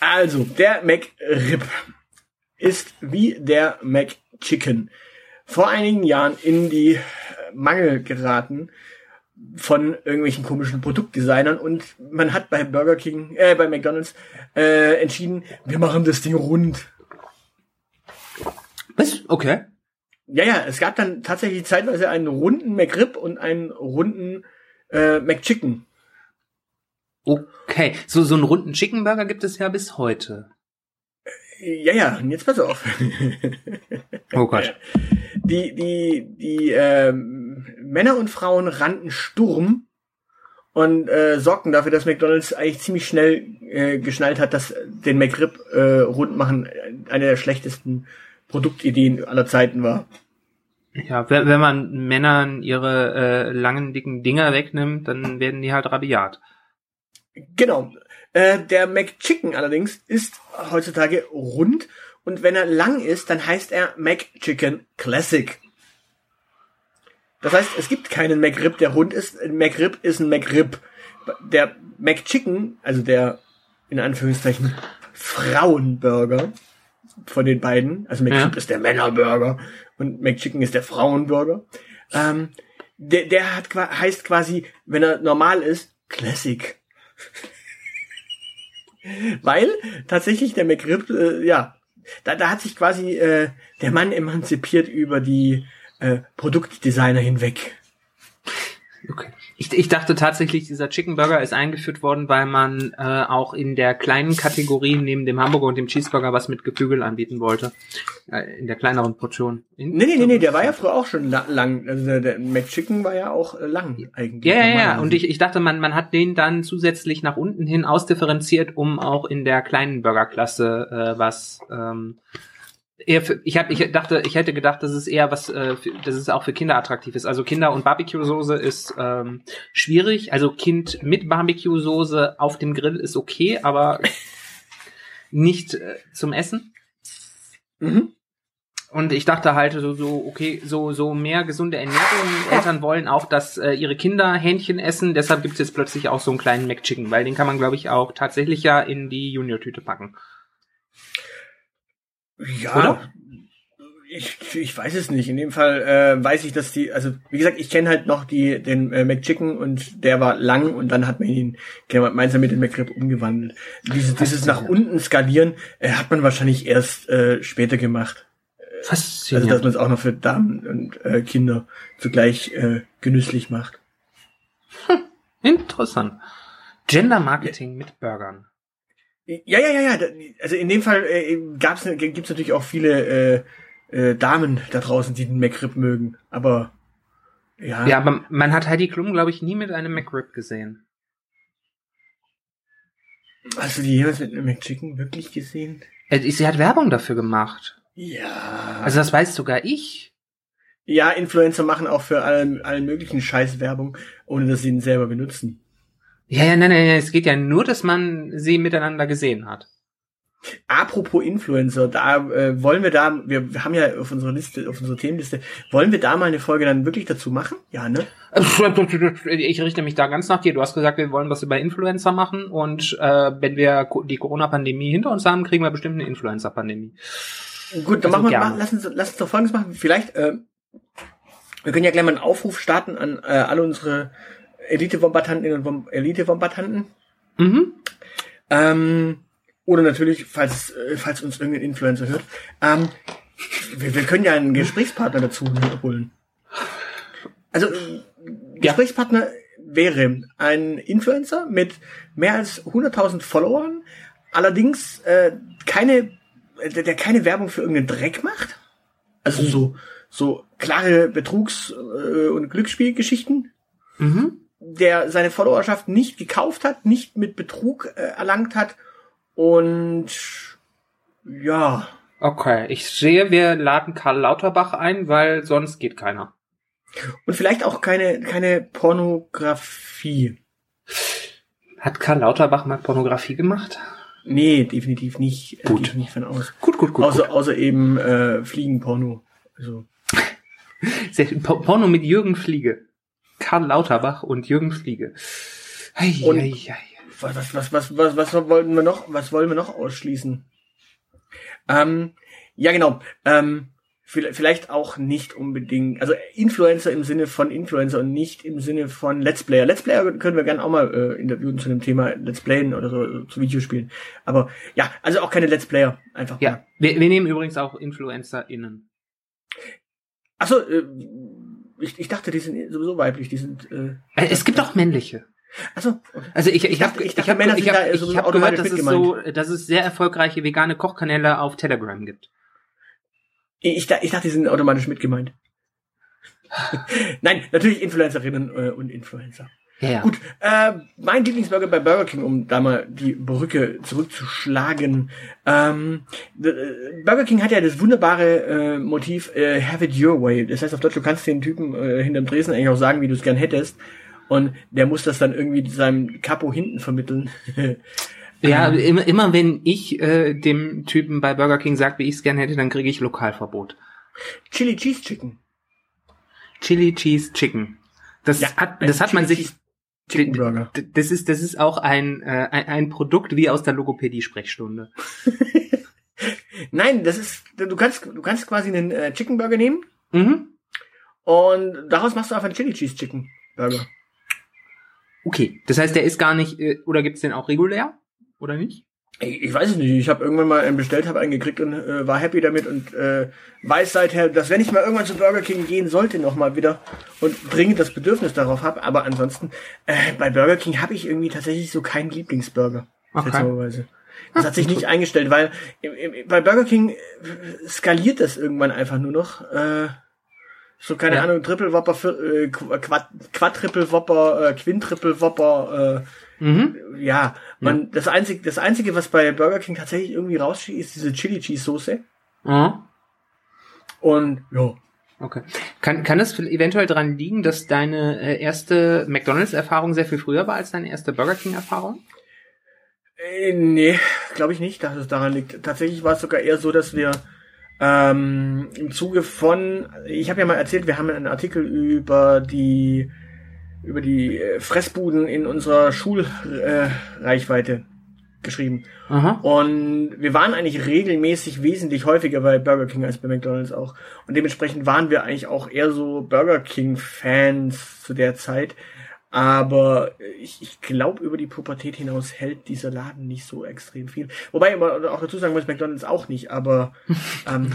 Also, der McRib ist wie der McChicken vor einigen Jahren in die äh, Mangel geraten von irgendwelchen komischen Produktdesignern und man hat bei Burger King, äh, bei McDonald's äh, entschieden, wir machen das Ding rund. äh, was? Okay. Ja, ja, es gab dann tatsächlich zeitweise einen runden McRib und einen runden äh, McChicken. Okay. So, so einen runden Chicken Burger gibt es ja bis heute. Ja, ja, und jetzt pass auf. Oh Gott. die, die, die ähm, Männer und Frauen rannten Sturm und äh, sorgten dafür, dass McDonald's eigentlich ziemlich schnell äh, geschnallt hat, dass den McRib äh, rund machen äh, eine der schlechtesten Produktideen aller Zeiten war. Ja, wenn, wenn man Männern ihre äh, langen, dicken Dinger wegnimmt, dann werden die halt rabiat. Genau. Äh, der McChicken allerdings ist heutzutage rund und wenn er lang ist, dann heißt er McChicken Classic. Das heißt, es gibt keinen McRib, der rund ist. Ein McRib ist ein McRib. Der McChicken, also der in Anführungszeichen Frauenburger von den beiden, also McRib Ja. ist der Männerburger und McChicken ist der Frauenburger. Ähm, der, der hat heißt quasi, wenn er normal ist, Classic. Weil tatsächlich der McRib, äh, ja, da, da hat sich quasi äh, der Mann emanzipiert über die äh, Produktdesigner hinweg. Okay. Ich, ich dachte tatsächlich, dieser Chicken Burger ist eingeführt worden, weil man äh, auch in der kleinen Kategorie neben dem Hamburger und dem Cheeseburger was mit Geflügel anbieten wollte. Äh, in der kleineren Portion. In Nee, nee, nee, nee, der war ja früher auch schon la lang. Also der, der McChicken war ja auch äh, lang eigentlich. Ja, ja, ja. normalerweise. Und ich, ich dachte, man, man hat den dann zusätzlich nach unten hin ausdifferenziert, um auch in der kleinen Burgerklasse äh, was. Ähm, eher für, ich hab, ich dachte, ich hätte gedacht, dass es eher was, äh, für, dass es auch für Kinder attraktiv ist. Also Kinder und Barbecue-Soße ist ähm, schwierig. Also Kind mit Barbecue-Soße auf dem Grill ist okay, aber nicht äh, zum Essen. Mhm. Und ich dachte halt so, so okay, so, so mehr gesunde Ernährung. Eltern wollen auch, dass äh, ihre Kinder Hähnchen essen. Deshalb gibt es jetzt plötzlich auch so einen kleinen McChicken, weil den kann man, glaube ich, auch tatsächlich ja in die Junior-Tüte packen. Ja. Oder? Ich, ich weiß es nicht. In dem Fall äh, weiß ich, dass die, also wie gesagt, ich kenne halt noch die den äh, McChicken und der war lang und dann hat man ihn gemeinsam mit dem McRib umgewandelt. Dieses, dieses nach unten skalieren äh, hat man wahrscheinlich erst äh, später gemacht. Also Faszinierend. dass man es auch noch für Damen und äh, Kinder zugleich äh, genüsslich macht. Interessant. Gender Marketing mit Burgern. Ja, ja, ja, ja. Also in dem Fall äh, gab's, gibt's natürlich auch viele äh, äh, Damen da draußen, die den McRib mögen. Aber ja. Ja, aber man hat Heidi Klum, glaube ich, nie mit einem McRib gesehen. Hast du die jemals mit einem McChicken wirklich gesehen? Äh, Sie hat Werbung dafür gemacht. Ja. Also das weiß sogar ich. ja, Influencer machen auch für allen, allen möglichen Scheiß Werbung, ohne dass sie ihn selber benutzen. Ja, ja, nein, nein, nein, es geht ja nur, dass man sie miteinander gesehen hat. Apropos Influencer, da äh, wollen wir da, wir, wir haben ja auf unserer Liste, auf unserer Themenliste, wollen wir da mal eine Folge dann wirklich dazu machen? Ja, ne? Ich richte mich da ganz nach dir. Du hast gesagt, wir wollen was über Influencer machen und äh, wenn wir die Corona-Pandemie hinter uns haben, kriegen wir bestimmt eine Influencer-Pandemie. Gut, dann Also machen wir, mach, lass, uns, lass uns doch Folgendes machen. Vielleicht, äh, wir können ja gleich mal einen Aufruf starten an äh, alle unsere Elite-Wombatantinnen und Wom Elite-Wombatanten. Mhm. Ähm, oder natürlich, falls, äh, falls uns irgendein Influencer hört. Ähm, wir, wir können ja einen Gesprächspartner dazu holen. Also, äh, Gesprächspartner wäre ein Influencer mit mehr als 100.000 Followern, allerdings äh, keine, der, der keine Werbung für irgendeinen Dreck macht. Also so, so klare Betrugs- äh, und Glücksspielgeschichten Mhm. Der seine Followerschaft nicht gekauft hat, nicht mit Betrug äh, erlangt hat und ja, Okay, ich sehe, wir laden Karl Lauterbach ein, weil sonst geht keiner. und vielleicht auch keine keine Pornografie. Hat Karl Lauterbach mal Pornografie gemacht? Nee, definitiv nicht. Äh, Gut. Gehe ich nicht von aus. Gut, gut, gut. außer außer eben äh, Fliegenporno. Also gut. Porno mit Jürgen Fliege. Karl Lauterbach und Jürgen Fliege. Ei, Und- ei, ei. was was was was was was wollten wir noch? Was wollen wir noch ausschließen? Ähm, ja genau. Ähm, vi- vielleicht auch nicht unbedingt, also Influencer im Sinne von Influencer und nicht im Sinne von Let's Player. Let's Player können wir gerne auch mal äh, interviewen zu dem Thema Let's Playen oder so, äh, zu Videospielen. Aber ja, also auch keine Let's Player, einfach. Ja, wir, wir nehmen übrigens auch InfluencerInnen. Achso, äh, ich, ich dachte, die sind sowieso weiblich, die sind. Äh, Äh, Es gibt auch männliche. achso, okay. Also ich, ich, Ich dachte- habe ich ich dachte, hab, Männer ich sind hab, da ich hab automatisch gehört, dass es so, dass es sehr erfolgreiche vegane Kochkanäle auf Telegram gibt. Ich, ich dachte, die sind automatisch mit gemeint. Nein, natürlich Influencerinnen äh, und Influencer. Ja. Gut, äh, mein Lieblingsburger bei Burger King, um da mal die Brücke zurückzuschlagen. Ähm, äh, Burger King hat ja das wunderbare äh, Motiv äh, Have it your way. Das heißt auf Deutsch, du kannst den Typen äh, hinterm Dresen eigentlich auch sagen, wie du es gern hättest. Und der muss das dann irgendwie seinem Capo hinten vermitteln. Ja, immer, immer wenn ich äh, dem Typen bei Burger King sag, wie ich es gerne hätte, dann kriege ich Lokalverbot. Chili Cheese Chicken. Chili Cheese Chicken. Das Ja, hat, ein das hat man sich. Cheese Chicken Burger. Das ist, das ist auch ein, äh, ein, ein Produkt wie aus der Logopädie-Sprechstunde. Nein, das ist, du kannst, du kannst quasi einen äh, Chicken Burger nehmen Mhm. und daraus machst du einfach einen Chili Cheese Chicken Burger. Okay. Das heißt, der ist gar nicht, äh, oder gibt's den auch regulär? Oder nicht? Ich, ich weiß es nicht. Ich habe irgendwann mal einen bestellt, habe einen gekriegt und äh, war happy damit und äh, weiß seither, dass wenn ich mal irgendwann zu Burger King gehen sollte, noch mal wieder und dringend das Bedürfnis darauf habe. Aber ansonsten äh, bei Burger King habe ich irgendwie tatsächlich so keinen Lieblingsburger. Okay. seltsamerweise. Das hat sich nicht eingestellt, weil im, im, bei Burger King äh, skaliert das irgendwann einfach nur noch. Äh, so keine Ja. Ahnung, Triple Whopper, äh, Qu- Quad, Quadruple Whopper, äh, Quintriple Whopper. Äh, Mhm. ja, man, das einzige, das einzige, was bei Burger King tatsächlich irgendwie rausschießt, ist diese Chili Cheese Soße. Mhm. Und, ja. Okay. Kann, kann es eventuell daran liegen, dass deine äh, erste McDonalds-Erfahrung sehr viel früher war als deine erste Burger King-Erfahrung? Äh, nee, glaube ich nicht, dass es daran liegt. Tatsächlich war es sogar eher so, dass wir ähm, im Zuge von, ich habe ja mal erzählt, wir haben einen Artikel über die über die äh, Fressbuden in unserer Schulreichweite äh, geschrieben. Aha. Und wir waren eigentlich regelmäßig wesentlich häufiger bei Burger King als bei McDonald's auch. Und dementsprechend waren wir eigentlich auch eher so Burger King-Fans zu der Zeit. Aber ich, ich glaube, über die Pubertät hinaus hält dieser Laden nicht so extrem viel. Wobei man auch dazu sagen muss, McDonald's auch nicht. Aber ähm,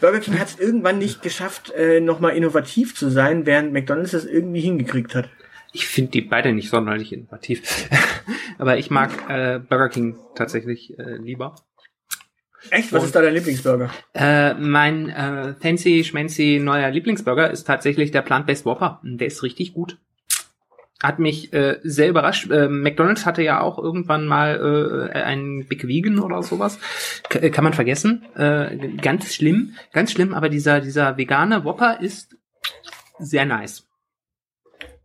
Burger King hat es irgendwann nicht geschafft, äh, nochmal innovativ zu sein, während McDonald's das irgendwie hingekriegt hat. Ich finde die beide nicht sonderlich innovativ. aber ich mag äh, Burger King tatsächlich äh, lieber. Echt? Was Und- ist da dein Lieblingsburger? Äh, mein äh, fancy schmancy neuer Lieblingsburger ist tatsächlich der Plant-Based Whopper. Der ist richtig gut. Hat mich äh, sehr überrascht. Äh, McDonald's hatte ja auch irgendwann mal äh, einen Big Vegan oder sowas. K äh, kann man vergessen. Äh, ganz schlimm, ganz schlimm. Aber dieser dieser vegane Whopper ist sehr nice.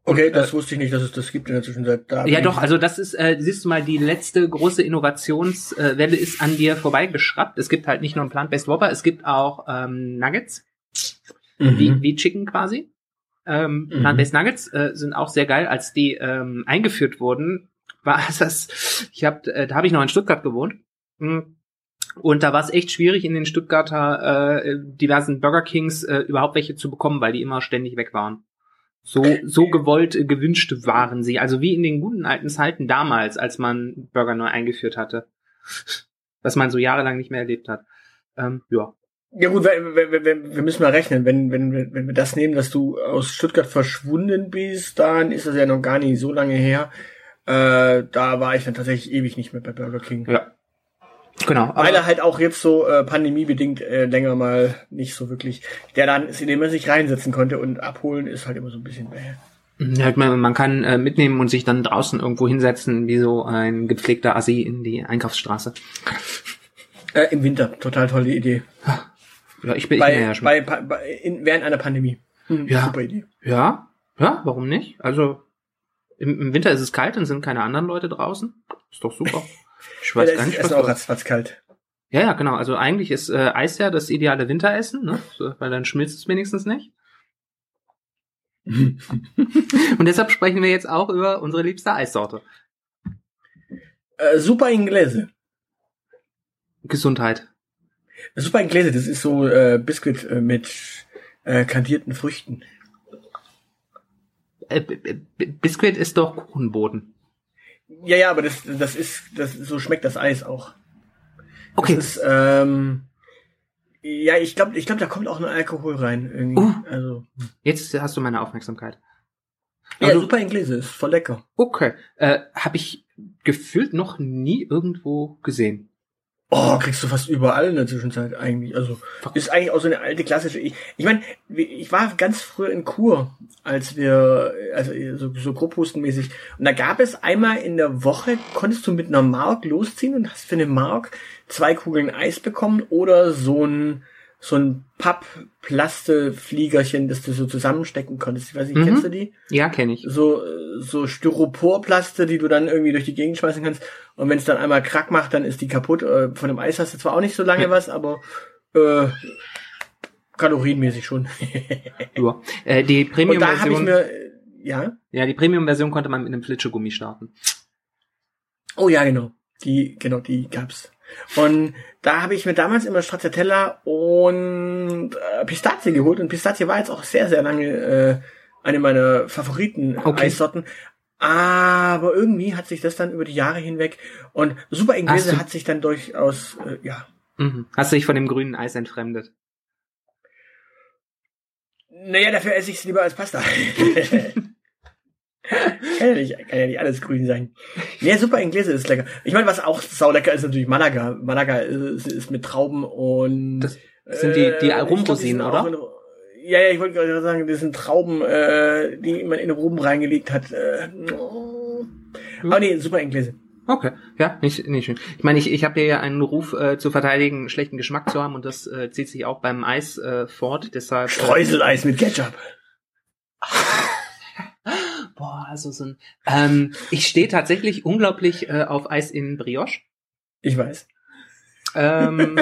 Okay, Und, das wusste ich nicht, dass es das gibt in der Zwischenzeit. Da Ja, doch, also das ist, äh, siehst du mal, die letzte große Innovationswelle ist an dir vorbeigeschraubt. Es gibt halt nicht nur einen Plant-Based Whopper, es gibt auch ähm, Nuggets, Mhm. wie, wie Chicken quasi. Ähm, Mhm. Plant-Based Nuggets äh, sind auch sehr geil. Als die ähm, eingeführt wurden, war das, ich hab, äh, da habe ich noch in Stuttgart gewohnt. Mm. Und da war es echt schwierig, in den Stuttgarter äh, diversen Burger Kings äh, überhaupt welche zu bekommen, weil die immer ständig weg waren. So, so gewollt, äh, gewünscht waren sie. Also wie in den guten alten Zeiten damals, als man Burger neu eingeführt hatte. Was man so jahrelang nicht mehr erlebt hat. Ähm, ja. Ja gut, wir, wir, wir, wir müssen mal rechnen. Wenn, wenn, wenn wir das nehmen, dass du aus Stuttgart verschwunden bist, dann ist das ja noch gar nicht so lange her. Äh, da war ich dann tatsächlich ewig nicht mehr bei Burger King. Ja. Genau. Weil er halt auch jetzt so äh, pandemiebedingt äh, länger mal nicht so wirklich der Laden ist, in den man sich reinsetzen konnte und abholen ist halt immer so ein bisschen bäh. Ja, man, man kann äh, mitnehmen und sich dann draußen irgendwo hinsetzen, wie so ein gepflegter Assi in die Einkaufsstraße. Äh, Im Winter, total tolle Idee. Ja, ich bin, ich bin Bei, ja schon. bei, bei, in, während einer Pandemie. Hm, Ja. Super Idee. ja, ja, warum nicht? Also im, im Winter ist es kalt und sind keine anderen Leute draußen. Ist doch super. Ich Ja, weiß da gar nicht, was auch ratzfatz kalt. Ja, ja, genau. Also eigentlich ist äh, Eis ja das ideale Winteressen, ne? So, weil dann schmilzt es wenigstens nicht. Und deshalb sprechen wir jetzt auch über unsere liebste Eissorte. Äh, Super Inglese. Gesundheit. Super Inglese, das ist so äh, Biscuit äh, mit äh, kandierten Früchten. Äh, Biscuit ist doch Kuchenboden. Ja, ja, aber das, das ist, das so schmeckt das Eis auch. Okay. Das ist, ähm, ja, ich glaube, ich glaube, da kommt auch nur Alkohol rein irgendwie. Uh. Also, Jetzt hast du meine Aufmerksamkeit. ja, Also- Super Inglese ist voll lecker. Okay. Äh, Habe ich gefühlt noch nie irgendwo gesehen. Oh, kriegst du fast überall in der Zwischenzeit eigentlich. Also ist eigentlich auch so eine alte klassische. Ich, ich meine, ich war ganz früh in Kur, als wir, also so, so grobhustenmäßig. Und da gab es einmal in der Woche, konntest du mit einer Mark losziehen und hast für eine Mark zwei Kugeln Eis bekommen oder so ein so ein Papp-Plaste-Fliegerchen, das du so zusammenstecken konntest. Ich weiß nicht, Mhm. kennst du die? Ja, kenne ich. so so Styroporplaste, die du dann irgendwie durch die Gegend schmeißen kannst. Und wenn es dann einmal Krack macht, dann ist die kaputt. Äh, Von dem Eis hast du zwar auch nicht so lange Ja. was, aber äh, kalorienmäßig schon. Ja. Äh, die Und da habe ich Premium-Version. mir äh, ja. Ja, die Premium-Version konnte man mit einem Flitschegummi starten. Oh ja, genau. Die genau, die gab's. Und da habe ich mir damals immer Stracciatella und äh, Pistazie geholt und Pistazie war jetzt auch sehr sehr lange äh, eine meiner Favoriten Okay. Eissorten. Aber irgendwie hat sich das dann über die Jahre hinweg und Super Inglese hat sich dann durchaus äh, ja Mhm. Hast du dich von dem grünen Eis entfremdet? Naja, dafür esse ich es lieber als Pasta. kann, ja nicht, kann ja nicht alles grün sein. Nee, super Inglese ist lecker. Ich meine, was auch saulecker ist natürlich Malaga. Malaga ist, ist mit Trauben und... Das sind die- die Rumrosinen, sind oder? in- ja, ja, ich wollte gerade sagen, das sind Trauben, äh, die man in Ruben reingelegt hat. Äh, oh. Aber nee, super Inglese. Okay, ja, nicht, nicht schön. Ich meine, ich, ich habe ja einen Ruf äh, zu verteidigen, schlechten Geschmack zu haben und das äh, zieht sich auch beim Eis äh, fort. Deshalb. Äh, Streuseleis mit Ketchup. boah, also so ein. Ähm, ich stehe tatsächlich unglaublich äh, auf Eis in Brioche. Ich weiß. Ähm,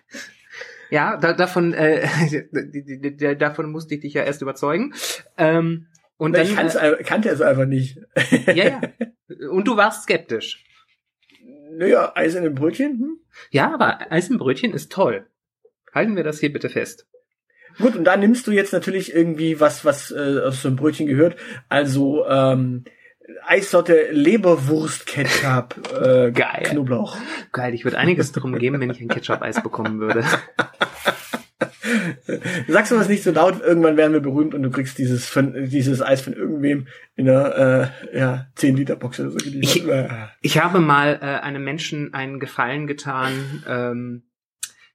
ja, da, davon, äh, davon musste ich dich ja erst überzeugen. Ähm, und dann, ich kann's, äh, kannte es einfach nicht. ja, ja. Und du warst skeptisch. Naja, Eis in einem Brötchen? Hm? Ja, aber Eis im Brötchen ist toll. Halten wir das hier bitte fest. Gut, und da nimmst du jetzt natürlich irgendwie was, was äh, aus so einem Brötchen gehört. Also ähm, Eissorte Leberwurst-Ketchup, äh, Geil. Knoblauch. Geil, ich würde einiges drum geben, wenn ich ein Ketchup-Eis bekommen würde. Sagst du was nicht so laut, irgendwann werden wir berühmt und du kriegst dieses von, dieses Eis von irgendwem in einer äh, ja, 10 Liter Box oder so geliefert. Ich, ich habe mal äh, einem Menschen einen Gefallen getan, ähm,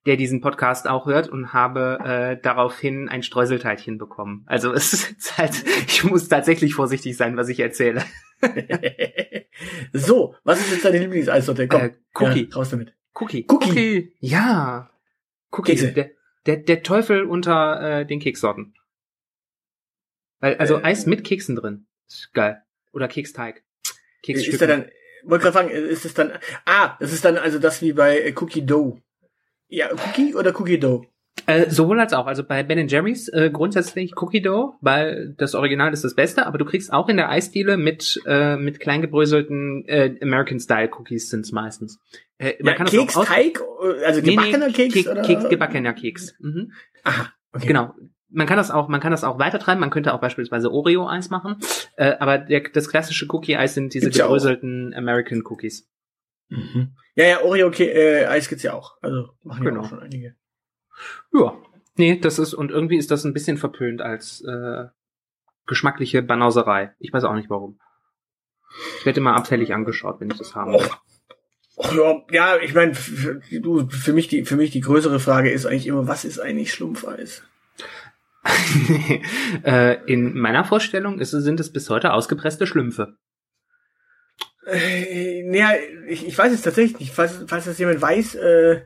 der diesen Podcast auch hört und habe äh, daraufhin ein Streuselteilchen bekommen. Also es ist halt, ich muss tatsächlich vorsichtig sein, was ich erzähle. so, was ist jetzt deine Lieblingseissorte? Komm, Äh, Cookie. Ja, raus damit. Cookie. Cookie. Ja. Cookie. Kekse. Der, der, der Teufel unter äh, den Kekssorten. Weil, also Äh, Eis mit Keksen drin. Ist geil. Oder Keksteig. Keksstücke. Ist er dann, wollte gerade fragen, ist es dann, ah, das ist dann also das wie bei Cookie Dough. Ja, Cookie oder Cookie Dough? Äh, sowohl als auch. Also bei Ben Jerry's äh, grundsätzlich Cookie Dough, weil das Original ist das Beste, aber du kriegst auch in der Eisdiele mit äh, mit kleingebröselten äh, American Style Cookies sind's meistens. Äh, man Ja, kann das auch Keksteig, also Nee, nee, gebackener Keks Kek- oder? Keks, gebackener Keks. Mhm. Aha, okay. Genau. Man kann das auch, man kann das auch weitertreiben. Man könnte auch beispielsweise Oreo-Eis machen. Äh, aber der, das klassische Cookie-Eis sind diese Gibt's gebröselten American Cookies. Mhm. Ja, ja, Oreo äh, Eis gibt's ja auch. Also machen ja Genau. auch schon einige. Ja. Nee, das ist, und irgendwie ist das ein bisschen verpönt als äh, geschmackliche Banauserei. Ich weiß auch nicht warum. Ich werde immer abfällig angeschaut, wenn ich das haben will. Ach ja, ja, ich meine, du, für mich die, für mich die größere Frage ist eigentlich immer, was ist eigentlich Schlumpfeis? äh, in meiner Vorstellung ist, sind es bis heute ausgepresste Schlümpfe. Äh, naja, ich, ich weiß es tatsächlich nicht. Falls, falls das jemand weiß, äh,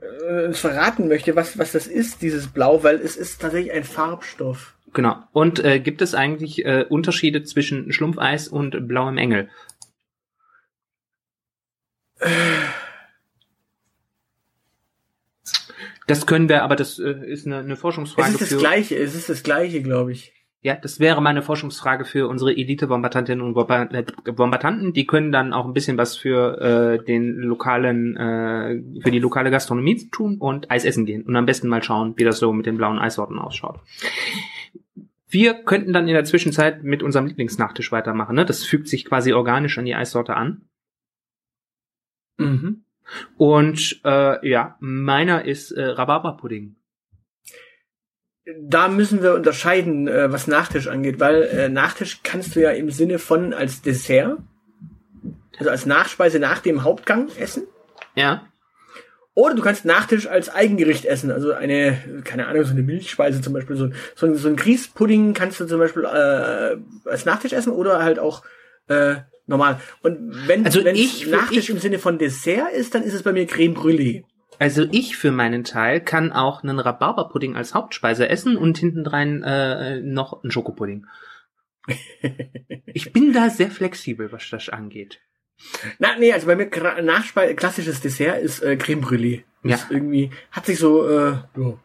äh, uns verraten möchte, was, was das ist, dieses Blau, weil es ist tatsächlich ein Farbstoff. Genau. Und äh, gibt es eigentlich äh, Unterschiede zwischen Schlumpfeis und blauem Engel? Das können wir, aber das äh, ist eine, eine Es Forschungsfrage ist das für. gleiche, es ist das gleiche, glaube ich. Ja, das wäre meine Forschungsfrage für unsere Elite-Bombardantinnen und äh, Bombardanten. Die können dann auch ein bisschen was für äh, den lokalen, äh, für die lokale Gastronomie tun und Eis essen gehen und am besten mal schauen, wie das so mit den blauen Eissorten ausschaut. Wir könnten dann in der Zwischenzeit mit unserem Lieblingsnachtisch weitermachen. Ne? Das fügt sich quasi organisch an die Eissorte an. Mhm. Und äh, ja, meiner ist äh, Rhabarberpudding. Da müssen wir unterscheiden, äh, was Nachtisch angeht, weil äh, Nachtisch kannst du ja im Sinne von als Dessert, also als Nachspeise nach dem Hauptgang essen. Ja. Oder du kannst Nachtisch als Eigengericht essen, also eine, keine Ahnung, so eine Milchspeise zum Beispiel, so, ein- so, ein- so ein Grießpudding kannst du zum Beispiel äh, als Nachtisch essen oder halt auch äh, normal. Und wenn Also wenn ich- Nachtisch ich- im Sinne von Dessert ist, dann ist es bei mir Creme Brûlée. Also ich für meinen Teil kann auch einen Rhabarberpudding als Hauptspeise essen und hintendrein äh, noch einen Schokopudding. Ich bin da sehr flexibel, was das angeht. Na, nee, also bei mir Nachspeise, klassisches Dessert ist äh, Creme Brûlée. Ja. Ist irgendwie, hat sich so äh, ja,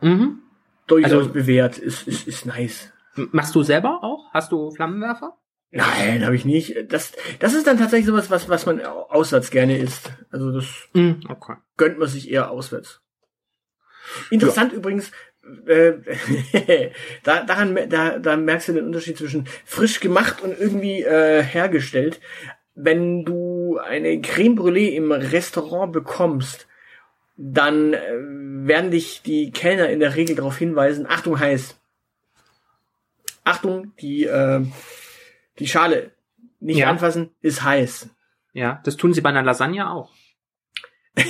Mhm. durchaus Also- bewährt. Ist, ist, ist nice. Machst du selber auch? Hast du Flammenwerfer? Nein, habe ich nicht. Das, das ist dann tatsächlich sowas, was, was man au- auswärts gerne isst. Also das Mhm, okay. gönnt man sich eher auswärts. Interessant übrigens, äh, da, daran, da, da merkst du den Unterschied zwischen frisch gemacht und irgendwie äh, hergestellt. Wenn du eine Creme Brûlée im Restaurant bekommst, dann äh, werden dich die Kellner in der Regel darauf hinweisen, Achtung heiß. Achtung, die, äh, die Schale nicht Ja. anfassen, ist heiß. Ja, das tun sie bei einer Lasagne auch.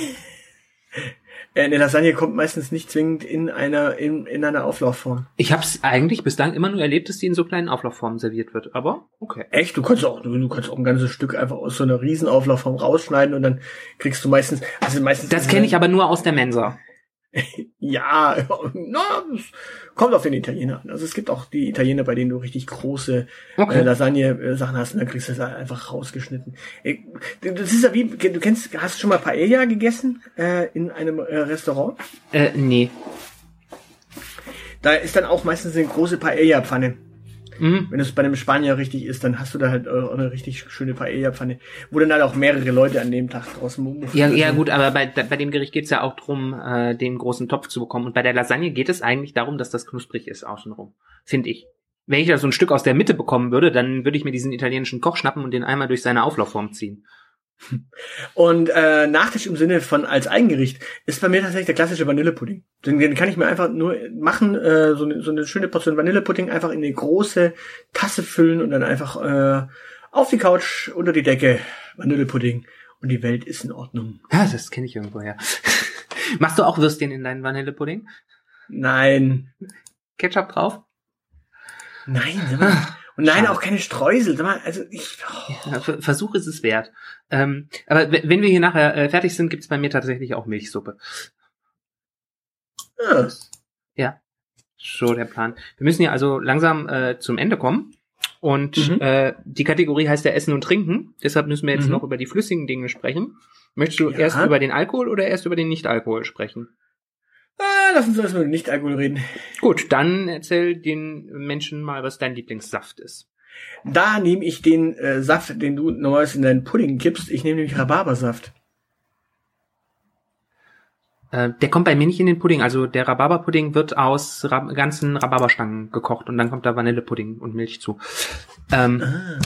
Äh, Eine Lasagne kommt meistens nicht zwingend in einer, in, in einer Auflaufform. Ich habe es eigentlich bislang immer nur erlebt, dass die in so kleinen Auflaufformen serviert wird. Aber okay. Echt? Du kannst auch, du, du kannst auch ein ganzes Stück einfach aus so einer Riesenauflaufform rausschneiden und dann kriegst du meistens, also meistens. Das kenne ich aber nur aus der Mensa. Ja, na, kommt auf den Italiener an. Also es gibt auch die Italiener, bei denen du richtig große äh, Okay. Lasagne-Sachen hast und dann kriegst du das einfach rausgeschnitten. Äh, Das ist ja wie, du kennst, hast du schon mal Paella gegessen äh, in einem äh, Restaurant? Äh, nee. Da ist dann auch meistens eine große Paella-Pfanne. Mhm. Wenn es bei einem Spanier richtig ist, dann hast du da halt äh, eine richtig schöne Paella-Pfanne, wo dann halt auch mehrere Leute an dem Tag draußen rumgeführt Ja, ja gut, aber bei, bei dem Gericht geht's ja auch drum, äh, den großen Topf zu bekommen. Und bei der Lasagne geht es eigentlich darum, dass das knusprig ist außenrum. Finde ich. Wenn ich da so ein Stück aus der Mitte bekommen würde, dann würde ich mir diesen italienischen Koch schnappen und den einmal durch seine Auflaufform ziehen. Und äh, Nachtisch im Sinne von als Eigengericht ist bei mir tatsächlich der klassische Vanillepudding. Den, den kann ich mir einfach nur machen, äh, so, eine, so eine schöne Portion Vanillepudding einfach in eine große Tasse füllen und dann einfach äh, auf die Couch, unter die Decke, Vanillepudding und die Welt ist in Ordnung. Ja, das kenne ich irgendwo, ja. Machst du auch Würstchen in deinen Vanillepudding? Nein. Ketchup drauf? Nein. Und nein, Schade. auch keine Streusel. Also ich. Oh. Ja, Ver- Versuch ist es wert. Ähm, aber wenn wir hier nachher äh, fertig sind, gibt's bei mir tatsächlich auch Milchsuppe. Ja. So der Plan. Wir müssen ja also langsam äh, zum Ende kommen. Und Mhm. äh, die Kategorie heißt ja Essen und Trinken. Deshalb müssen wir jetzt Mhm. noch über die flüssigen Dinge sprechen. Möchtest du Ja. erst über den Alkohol oder erst über den Nicht-Alkohol sprechen? Ah, lass uns erstmal nicht Alkohol reden. Gut, dann erzähl den Menschen mal, was dein Lieblingssaft ist. Da nehme ich den äh, Saft, den du normalerweise in deinen Pudding kippst. Ich nehme nämlich Rhabarbersaft. Äh, der kommt bei mir nicht in den Pudding. Also der Rhabarberpudding wird aus Rab ganzen Rhabarberstangen gekocht und dann kommt da Vanillepudding und Milch zu. Ähm, Ah.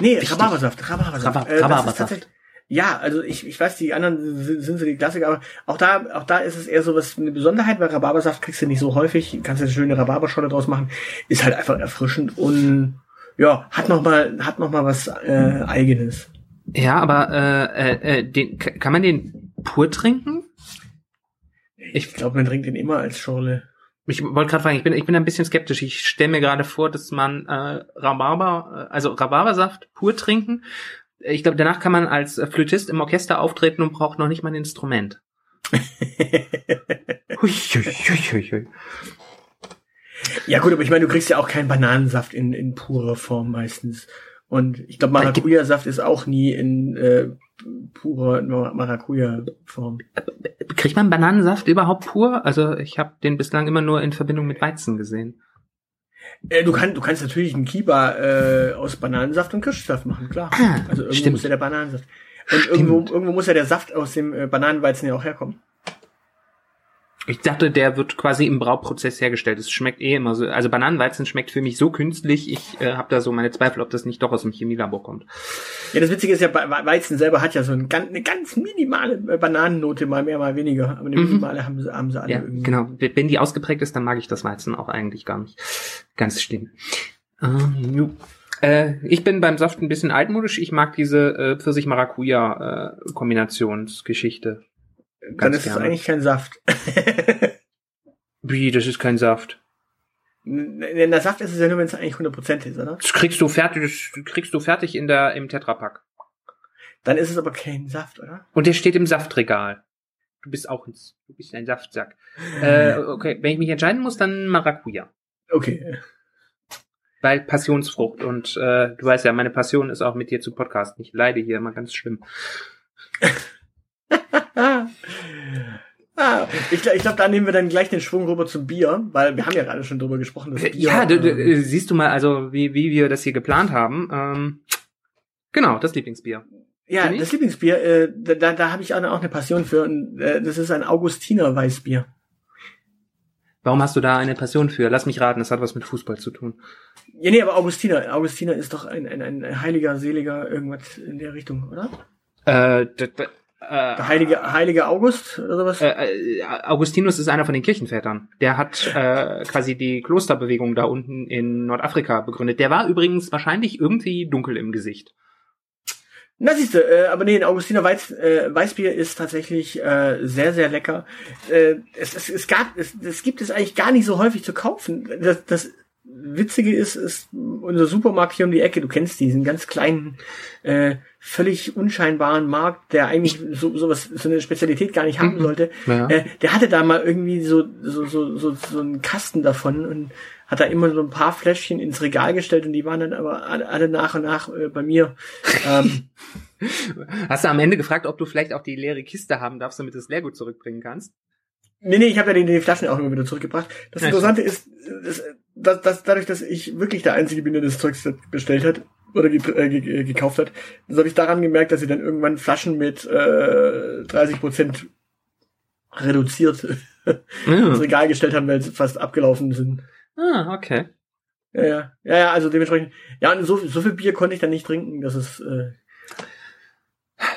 Nee. Rhabarbersaft, Rhabarbersaft. Rhab- Äh, Ja, also ich, ich weiß, die anderen sind, sind so die Klassiker, aber auch da, auch da ist es eher so was eine Besonderheit, weil Rhabarbersaft kriegst du nicht so häufig, kannst du eine schöne Rhabarberscholle draus machen, ist halt einfach erfrischend und ja, hat noch mal, hat noch mal was äh, eigenes. ja, aber äh, äh, äh, den, kann man den pur trinken? Ich glaube, man trinkt den immer als Schorle. Ich wollte gerade fragen, ich bin, ich bin ein bisschen skeptisch. Ich stelle mir gerade vor, dass man äh, Rhabarber, äh, also Rhabarbersaft pur trinken. Ich glaube, danach kann man als Flötist im Orchester auftreten und braucht noch nicht mal ein Instrument. Hui, hui, hui, hui, hui. Ja gut, aber ich meine, du kriegst ja auch keinen Bananensaft in, in purer Form meistens. Und ich glaube, Maracuja-Saft ist auch nie in äh, purer Maracuja-Form. Kriegt man Bananensaft überhaupt pur? Also ich habe den bislang immer nur in Verbindung mit Weizen gesehen. Äh, du, kannst, du kannst natürlich einen Kiba äh, aus Bananensaft und Kirschsaft machen, klar. Ah, also irgendwo stimmt. muss ja der Bananensaft. Und Stimmt. irgendwo, irgendwo muss ja der Saft aus dem äh, Bananenweizen ja auch herkommen. Ich dachte, der wird quasi im Brauprozess hergestellt. Es schmeckt eh immer so. Also Bananenweizen schmeckt für mich so künstlich. Ich äh, habe da so meine Zweifel, ob das nicht doch aus dem Chemielabor kommt. Ja, das Witzige ist ja, Weizen selber hat ja so eine ganz, eine ganz minimale äh, Bananennote, mal mehr, mal weniger. Aber eine Mhm. minimale haben sie, haben sie alle Ja, irgendwie. genau. Wenn die ausgeprägt ist, dann mag ich das Weizen auch eigentlich gar nicht. Ganz schlimm. Ähm, äh, ich bin beim Saft ein bisschen altmodisch. Ich mag diese äh, Pfirsich-Maracuja-Kombinationsgeschichte. Dann ist es eigentlich kein Saft. Wie, das ist kein Saft. In der Saft ist es ja nur, wenn es eigentlich 100% ist, oder? Das kriegst du fertig, das kriegst du fertig in der, im Tetrapack. Dann ist es aber kein Saft, oder? Und der steht im Saftregal. Du bist auch ein, du bist ein Saftsack. Äh, okay, wenn ich mich entscheiden muss, dann Maracuja. Okay. Weil Passionsfrucht. Und äh, du weißt ja, meine Passion ist auch mit dir zu podcasten. Ich leide hier immer ganz schlimm. Ich glaube, glaub, da nehmen wir dann gleich den Schwung rüber zum Bier, weil wir haben ja gerade schon drüber gesprochen, dass Bier. Ja, du, du, ähm, siehst du mal, also wie, wie wir das hier geplant haben. Ähm, genau, das Lieblingsbier. ja, Bin ich? das Lieblingsbier, äh, da, da, habe ich auch, auch eine Passion für. Und, äh, das ist ein Augustiner Weißbier. Warum hast du da eine Passion für? Lass mich raten, das hat was mit Fußball zu tun. Ja, nee, aber Augustiner. Augustiner ist doch ein, ein, ein heiliger, seliger, irgendwas in der Richtung, oder? Äh, Der äh, heilige, heilige August oder sowas? äh, äh, Augustinus ist einer von den Kirchenvätern. Der hat äh, quasi die Klosterbewegung da unten in Nordafrika begründet. Der war übrigens wahrscheinlich irgendwie dunkel im Gesicht. Na siehste, äh, aber nee, ein Augustiner Weiß, äh, Weißbier ist tatsächlich äh, sehr, sehr lecker. Äh, es, es, es gab, es, es gibt es eigentlich gar nicht so häufig zu kaufen. Das, das Witzige ist, ist unser Supermarkt hier um die Ecke. Du kennst diesen ganz kleinen, äh, völlig unscheinbaren Markt, der eigentlich so sowas, so eine Spezialität gar nicht haben Mhm. sollte. Ja. Äh, der hatte da mal irgendwie so so so so, so einen Kasten davon und hat da immer so ein paar Fläschchen ins Regal gestellt und die waren dann aber alle, nach und nach äh, bei mir. Ähm, Hast du am Ende gefragt, ob du vielleicht auch die leere Kiste haben darfst, damit du das Leergut zurückbringen kannst? Nee, nee, ich habe ja die, die Flaschen auch immer wieder zurückgebracht. Das Interessante ist, dass, dass, dadurch, dass ich wirklich der Einzige bin, der das Zeugs bestellt hat oder ge äh, ge äh, gekauft hat, das habe ich daran gemerkt, dass sie dann irgendwann Flaschen mit äh, 30 Prozent reduziert ins Regal gestellt haben, weil sie fast abgelaufen sind. Ah, okay. Ja, ja, ja, ja also dementsprechend. Ja, und so, so viel Bier konnte ich dann nicht trinken, dass es. Äh,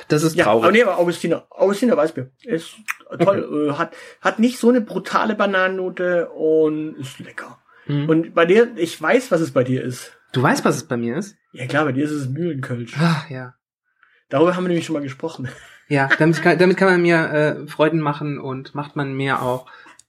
Das ist Ja, traurig. aber nee, aber Augustiner, Augustiner Weißbier ist toll, äh, hat, hat nicht so eine brutale Bananennote und ist lecker. Mhm. Und bei dir, ich weiß, was es bei dir ist. Du weißt, was es bei mir ist? Ja klar, bei dir ist es Mühlenkölsch. Ach, ja. Darüber haben wir nämlich schon mal gesprochen. Ja, damit kann, damit kann man mir äh, Freuden machen und macht man mir auch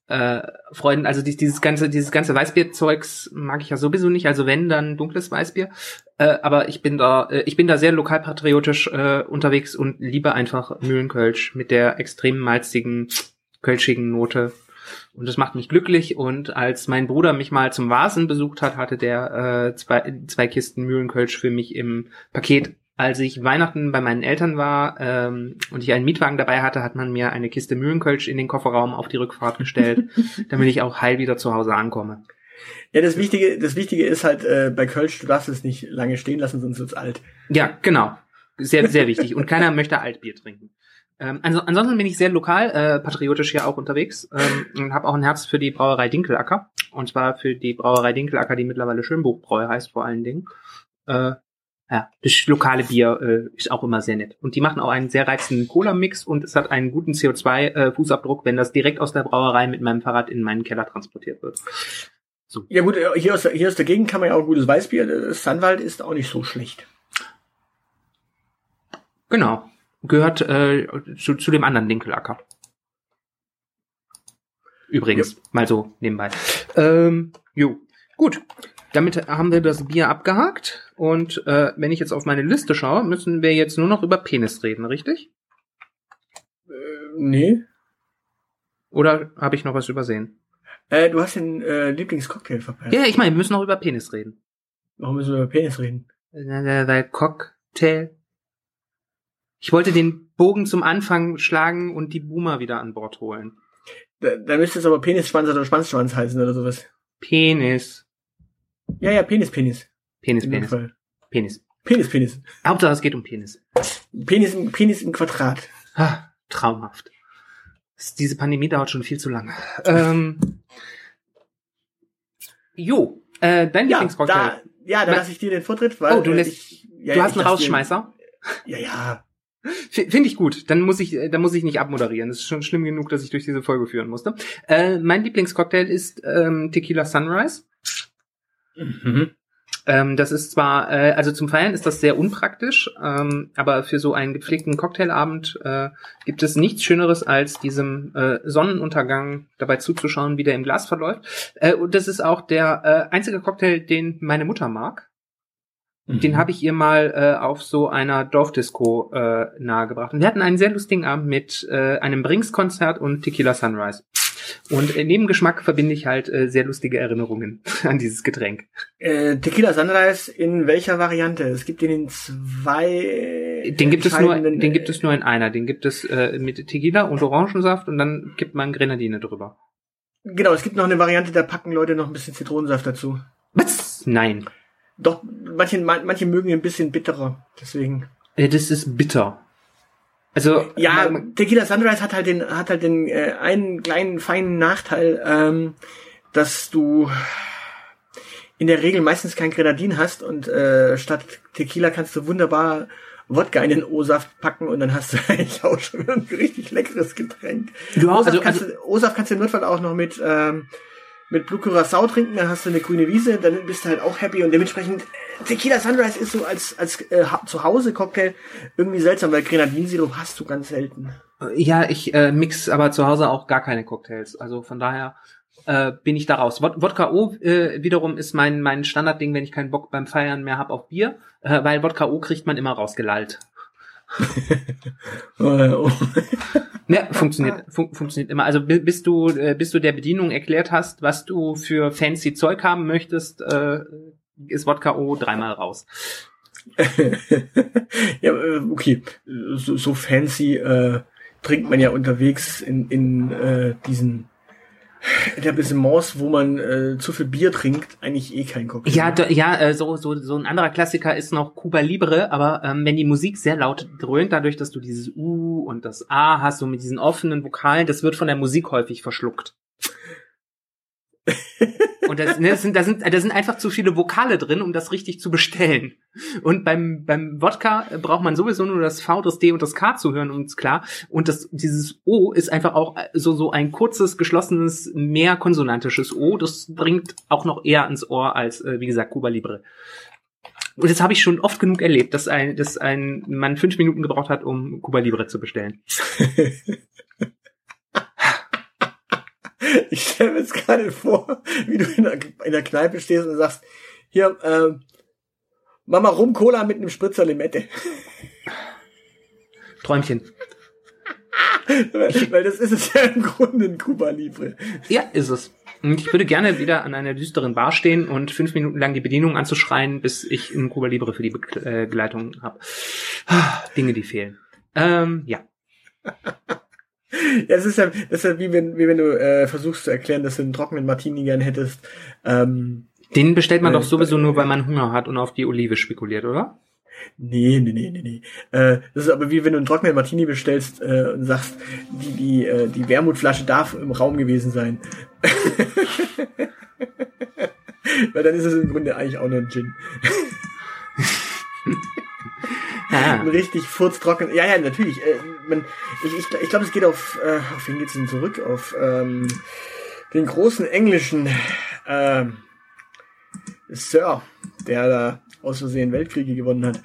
äh, Freuden. Also dies, dieses ganze, dieses ganze Weißbierzeugs mag ich ja sowieso nicht. Also wenn dann dunkles Weißbier. Äh, aber ich bin da, äh, ich bin da sehr lokalpatriotisch äh, unterwegs und liebe einfach Mühlenkölsch mit der extrem malzigen, kölschigen Note. Und das macht mich glücklich. Und als mein Bruder mich mal zum Vasen besucht hat, hatte der äh, zwei, zwei Kisten Mühlenkölsch für mich im Paket. Als ich Weihnachten bei meinen Eltern war ähm, und ich einen Mietwagen dabei hatte, hat man mir eine Kiste Mühlenkölsch in den Kofferraum auf die Rückfahrt gestellt, damit ich auch heil wieder zu Hause ankomme. Ja, das Wichtige, das Wichtige ist halt äh, bei Kölsch, du darfst es nicht lange stehen lassen, sonst wird's alt. Ja, genau. Sehr, sehr wichtig. Und keiner möchte Altbier trinken. Ähm, also, ansonsten bin ich sehr lokal, äh, patriotisch hier auch unterwegs ähm, und habe auch ein Herz für die Brauerei Dinkelacker. Und zwar für die Brauerei Dinkelacker, die mittlerweile Schönbuchbräu heißt vor allen Dingen. Äh, ja, das lokale Bier äh, ist auch immer sehr nett. Und die machen auch einen sehr reizenden Cola-Mix und es hat einen guten CO2-Fußabdruck, wenn das direkt aus der Brauerei mit meinem Fahrrad in meinen Keller transportiert wird. Ja gut, äh, hier aus, der- hier aus der Gegend kann man ja auch gutes Weißbier. Das Sandwald ist auch nicht so schlecht. Genau. Gehört äh, zu, zu dem anderen Dinkelacker. Übrigens, mal so nebenbei. Ähm, jo, gut. Damit haben wir das Bier abgehakt. Und äh, wenn ich jetzt auf meine Liste schaue, müssen wir jetzt nur noch über Penis reden, richtig? Äh, nee. Oder habe ich noch was übersehen? Äh, du hast den äh, Lieblingscocktail verpasst. Ja, ich meine, wir müssen noch über Penis reden. Warum müssen wir über Penis reden? Äh, Weil Cocktail. Ich wollte den Bogen zum Anfang schlagen und die Boomer wieder an Bord holen. Da, da müsste es aber Penisschwanz oder Schwanzschwanz heißen oder sowas. Penis. Ja, ja, Penis, Penis. Penis, In Penis. Penis. Penis, Penis. Hauptsache es geht um Penis. Penis, im- Penis im Quadrat. Ah, traumhaft. Diese Pandemie dauert schon viel zu lange. Ähm, jo, äh, dein Ja, Lieblingscocktail. da, ja, da lasse ich dir den Vortritt, weil Oh, du äh, lässt- ich, ja, du hast einen Rausschmeißer. Den, ja, ja. Finde ich gut. Dann muss ich, äh, dann muss ich nicht abmoderieren. Das ist schon schlimm genug, dass ich durch diese Folge führen musste. Äh, mein Lieblingscocktail ist ähm, Tequila Sunrise. Mhm. Ähm, das ist zwar, äh, also zum Feiern ist das sehr unpraktisch, ähm, aber für so einen gepflegten Cocktailabend äh, gibt es nichts Schöneres, als diesem äh, Sonnenuntergang dabei zuzuschauen, wie der im Glas verläuft. Äh, und das ist auch der äh, einzige Cocktail, den meine Mutter mag. Mhm. Den habe ich ihr mal äh, auf so einer Dorfdisco äh, nahegebracht. Und wir hatten einen sehr lustigen Abend mit äh, einem Brings-Konzert und Tequila Sunrise. Und äh, neben Geschmack verbinde ich halt äh, sehr lustige Erinnerungen an dieses Getränk. Äh, Tequila Sunrise in welcher Variante? Es gibt den in zwei. Den gibt es nur, den gibt äh, es nur in einer. Den gibt es äh, mit Tequila und Orangensaft und dann gibt man Grenadine drüber. Genau, es gibt noch eine Variante, da packen Leute noch ein bisschen Zitronensaft dazu. Was? Nein. Doch, manche, man- manche mögen ihn ein bisschen bitterer. Deswegen. Äh, Das ist bitter. Also Ja, man- Tequila Sunrise hat halt den, hat halt den äh, einen kleinen feinen Nachteil, ähm, dass du in der Regel meistens kein Grenadin hast und äh, statt Tequila kannst du wunderbar Wodka in den O-Saft packen und dann hast du eigentlich auch schon ein richtig leckeres Getränk. Ja, O-Saft also- kannst, O-Saft kannst du im Notfall auch noch mit ähm, mit Blue Curacao trinken, dann hast du eine grüne Wiese, dann bist du halt auch happy und dementsprechend äh, Tequila Sunrise ist so als als äh, ha- Zuhause-Cocktail irgendwie seltsam, weil Grenadinsirup hast du ganz selten. ja, ich äh, mix aber zu Hause auch gar keine Cocktails. Also von daher äh, bin ich da raus. Wod Wodka O äh, wiederum ist mein mein Standardding, wenn ich keinen Bock beim Feiern mehr hab auf Bier, äh, weil Wodka O kriegt man immer rausgelallt. Ja, funktioniert, fun funktioniert immer. Also bi- bis du, äh, bis du der Bedienung erklärt hast, was du für fancy Zeug haben möchtest, äh, ist Wodka O dreimal raus. ja, äh, okay. So, so fancy äh, trinkt man ja unterwegs in, in äh, diesen Etablissements, wo man äh, zu viel Bier trinkt, eigentlich eh kein Cocktail. Ja, d- ja, äh, so, so, so ein anderer Klassiker ist noch Cuba Libre, aber ähm, wenn die Musik sehr laut dröhnt, dadurch, dass du dieses U und das A hast, so mit diesen offenen Vokalen, das wird von der Musik häufig verschluckt. Und das, ne, das sind, da sind, da sind einfach zu viele Vokale drin, um das richtig zu bestellen. Und beim, beim Wodka braucht man sowieso nur das V, das D und das K zu hören, uns klar. Und das, dieses O ist einfach auch so, so ein kurzes, geschlossenes, mehr konsonantisches O. Das bringt auch noch eher ans Ohr als, äh, wie gesagt, Cuba Libre. Und das habe ich schon oft genug erlebt, dass ein, dass ein Mann fünf Minuten gebraucht hat, um Cuba Libre zu bestellen. Ich stelle mir jetzt gerade vor, wie du in der, in der Kneipe stehst und sagst, hier, ähm, Mama Rum Cola mit einem Spritzer Limette. Träumchen. weil, weil das ist es ja im Grunde ein Cuba Libre. Ja, ist es. Und ich würde gerne wieder an einer düsteren Bar stehen und fünf Minuten lang die Bedienung anzuschreien, bis ich ein Cuba Libre für die Begleitung habe. Dinge, die fehlen. Ähm, ja. Ja, es ist ja, das ist ja wie wenn, wie wenn du äh, versuchst zu erklären, dass du einen trockenen Martini gern hättest. Ähm, Den bestellt man äh, doch sowieso nur, weil man Hunger hat und auf die Olive spekuliert, oder? Nee, nee, nee, nee, nee. Äh, das ist aber wie wenn du einen trockenen Martini bestellst äh, und sagst, die, die, äh, die Wermutflasche darf im Raum gewesen sein. Weil dann ist es im Grunde eigentlich auch nur ein Gin. Ah. Ein richtig furztrocken. Ja, ja, natürlich. Äh, man, ich ich, ich glaube, es geht auf, äh, auf wen geht's denn zurück? Auf ähm, den großen englischen ähm, Sir, der da aus Versehen Weltkriege gewonnen hat.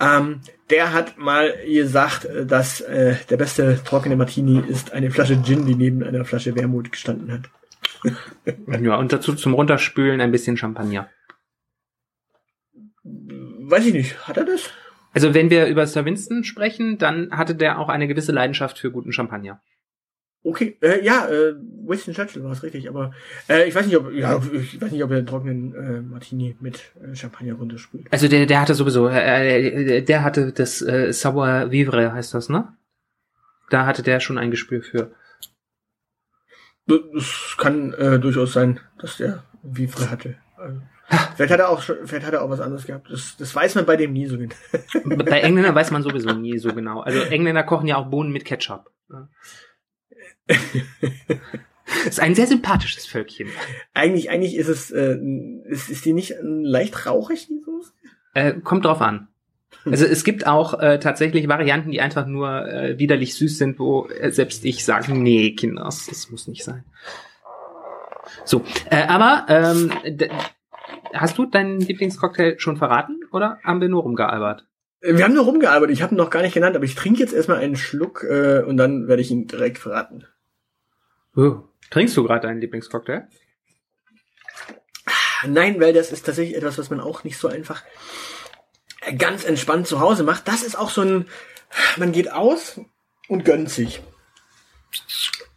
Ähm, der hat mal gesagt, äh, dass äh, der beste trockene Martini ist eine Flasche Gin, die neben einer Flasche Wermut gestanden hat. Ja, und dazu zum Runterspülen ein bisschen Champagner. Weiß ich nicht. Hat er das? Also wenn wir über Sir Winston sprechen, dann hatte der auch eine gewisse Leidenschaft für guten Champagner. Okay, äh, ja, äh, Winston Churchill war es richtig, aber äh, ich weiß nicht, ob ja, ich weiß nicht, ob er einen trockenen äh, Martini mit äh, Champagner runterspült. Also der, der hatte sowieso, äh, der hatte das äh, Savoir Vivre heißt das, ne? Da hatte der schon ein Gespür für. Das kann äh, durchaus sein, dass der Vivre hatte. Also, vielleicht hat er auch schon, vielleicht hat er auch was anderes gehabt. Das, das weiß man bei dem nie so genau. Bei Engländern weiß man sowieso nie so genau. Also Engländer kochen ja auch Bohnen mit Ketchup. Ja. ist ein sehr sympathisches Völkchen. eigentlich, eigentlich ist es, äh, ist, ist die nicht leicht rauchig, die Soße? Äh, kommt drauf an. Also es gibt auch äh, tatsächlich Varianten, die einfach nur äh, widerlich süß sind, wo äh, selbst ich sage, nee, Kinders, das muss nicht sein. So, äh, aber ähm, hast du deinen Lieblingscocktail schon verraten oder haben wir nur rumgealbert? Wir haben nur rumgearbeitet, ich habe ihn noch gar nicht genannt, aber ich trinke jetzt erstmal einen Schluck äh, und dann werde ich ihn direkt verraten. Oh. Trinkst du gerade deinen Lieblingscocktail? Nein, weil das ist tatsächlich etwas, was man auch nicht so einfach ganz entspannt zu Hause macht. Das ist auch so ein, man geht aus und gönnt sich.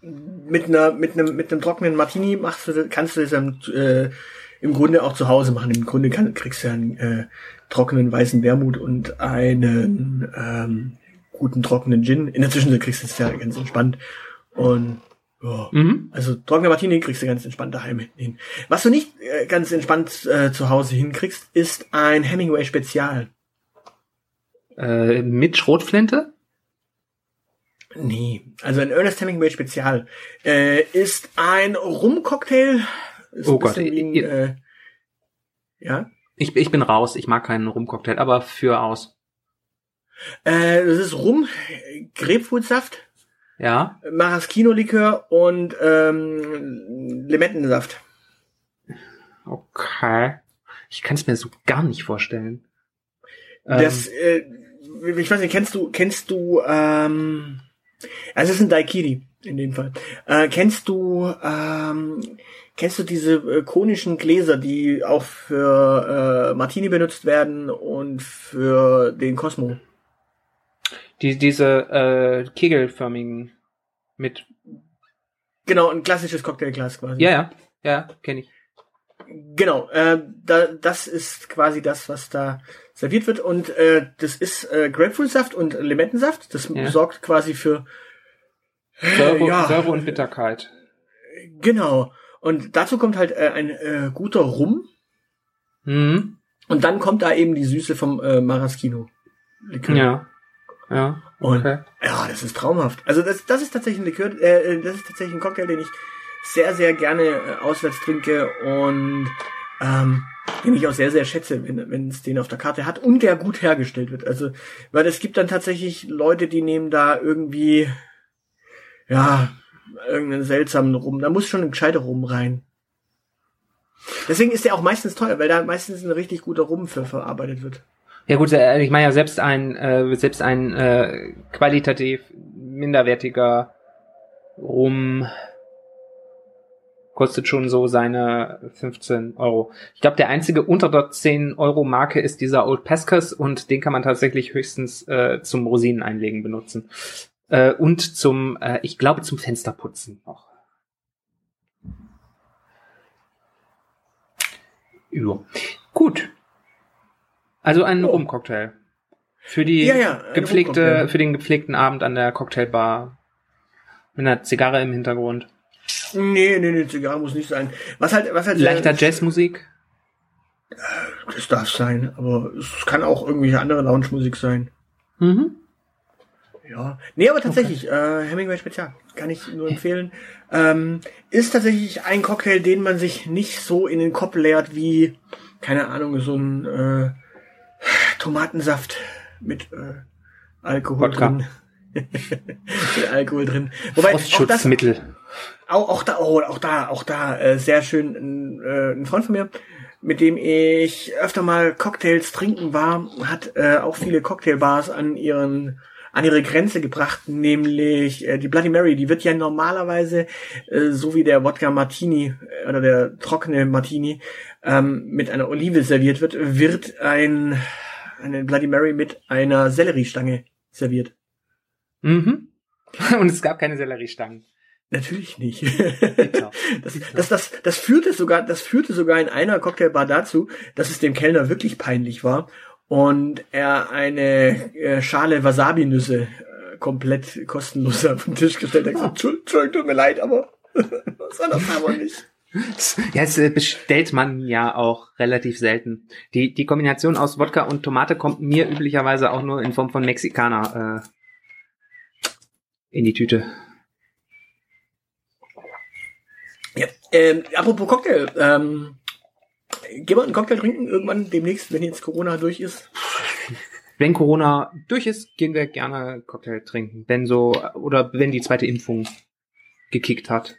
Mit einer, mit einem, mit einem trockenen Martini machst du, kannst du das äh, im Grunde auch zu Hause machen. Im Grunde kann, kriegst du ja einen äh, trockenen weißen Wermut und einen ähm, guten trockenen Gin. In der Zwischenzeit kriegst du es ja ganz entspannt. Und ja, Mhm. also trockener Martini kriegst du ganz entspannt daheim hin. Was du nicht äh, ganz entspannt äh, zu Hause hinkriegst, ist ein Hemingway Spezial. Äh, mit Schrotflinte? Nee, also ein Ernest Hemingway Spezial äh, ist ein Rumcocktail. Ist Oh Gott, ein, äh, ja. Ich, ich bin raus, ich mag keinen Rumcocktail, aber für aus. Äh, das ist Rum, Grapefruitsaft, Ja? Maraschino-Likör und ähm, Limettensaft. Okay. Ich kann es mir so gar nicht vorstellen. Ähm, Das, äh, ich weiß nicht, kennst du, kennst du, ähm, also es ist ein Daikiri in dem Fall. Äh, kennst du, ähm, kennst du diese äh, konischen Gläser, die auch für äh, Martini benutzt werden und für den Cosmo? die, diese äh, kegelförmigen mit. Genau, ein klassisches Cocktailglas quasi. Ja, ja, ja, kenne ich. Genau, äh, da, das ist quasi das, was da serviert wird. Und äh, das ist äh, Grapefruitsaft und Limettensaft. Das Ja. sorgt quasi für Säure, ja. Säure und Bitterkeit. Genau. Und dazu kommt halt äh, ein äh, guter Rum. Mhm. Und dann kommt da eben die Süße vom äh, Maraschino. Likör. Ja. Ja. Und Okay. ja, das ist traumhaft. Also das, das ist tatsächlich ein Likör, äh, das ist tatsächlich ein Cocktail, den ich sehr, sehr gerne äh, auswärts trinke und ähm, den ich auch sehr, sehr schätze, wenn, wenn es den auf der Karte hat und der gut hergestellt wird. Also, weil es gibt dann tatsächlich Leute, die nehmen da irgendwie, ja, irgendeinen seltsamen Rum. Da muss schon ein gescheiter Rum rein. Deswegen ist der auch meistens teuer, weil da meistens ein richtig guter Rum für verarbeitet wird. Ja gut, äh, ich meine ja selbst ein äh, selbst ein äh, qualitativ minderwertiger Rum kostet schon so seine 15 Euro. Ich glaube, der einzige unter der 10 Euro Marke ist dieser Old Pescas und den kann man tatsächlich höchstens äh, zum Rosinen einlegen benutzen. Äh, und zum, äh, ich glaube, zum Fensterputzen noch. Ja. Gut. Also ein Oh. Rumcocktail. Für die Ja, ja, gepflegte, für den gepflegten Abend an der Cocktailbar. Mit einer Zigarre im Hintergrund. Nee, nee, nee, Zigarre muss nicht sein. Was halt, was halt Leichter sehr- Jazzmusik. Das darf sein, aber es kann auch irgendwelche andere Lounge-Musik sein. Mhm. Ja. Nee, aber tatsächlich, äh, Hemingway Spezial. Kann ich nur empfehlen. Ähm, ist tatsächlich ein Cocktail, den man sich nicht so in den Kopf leert wie, keine Ahnung, so ein äh, Tomatensaft mit äh, Alkohol Wodka. drin. mit Alkohol drin. Wobei Frostschutzmittel. auch, auch da, oh, auch da, auch da, äh, sehr schön, ein, äh, ein Freund von mir, mit dem ich öfter mal Cocktails trinken war, hat äh, auch viele Cocktailbars an ihren an ihre Grenze gebracht, nämlich äh, die Bloody Mary, die wird ja normalerweise äh, so wie der Wodka Martini äh, oder der trockene Martini ähm, mit einer Olive serviert wird, wird ein eine Bloody Mary mit einer Selleriestange serviert. Mhm. Und es gab keine Selleriestangen. Natürlich nicht. Das, das, das, das führte sogar, das führte sogar in einer Cocktailbar dazu, dass es dem Kellner wirklich peinlich war und er eine äh, Schale Wasabi-Nüsse äh, komplett kostenlos auf den Tisch gestellt hat. Er gesagt, "Entschuldigung, tut mir leid, aber das war das aber nicht. Ja, das äh, bestellt man ja auch relativ selten. Die, die Kombination aus Wodka und Tomate kommt mir üblicherweise auch nur in Form von Mexikaner äh, in die Tüte. Ja, ähm, apropos Cocktail, ähm, gehen wir einen Cocktail trinken irgendwann demnächst, wenn jetzt Corona durch ist? Wenn Corona durch ist, gehen wir gerne Cocktail trinken. Wenn so, oder wenn die zweite Impfung gekickt hat.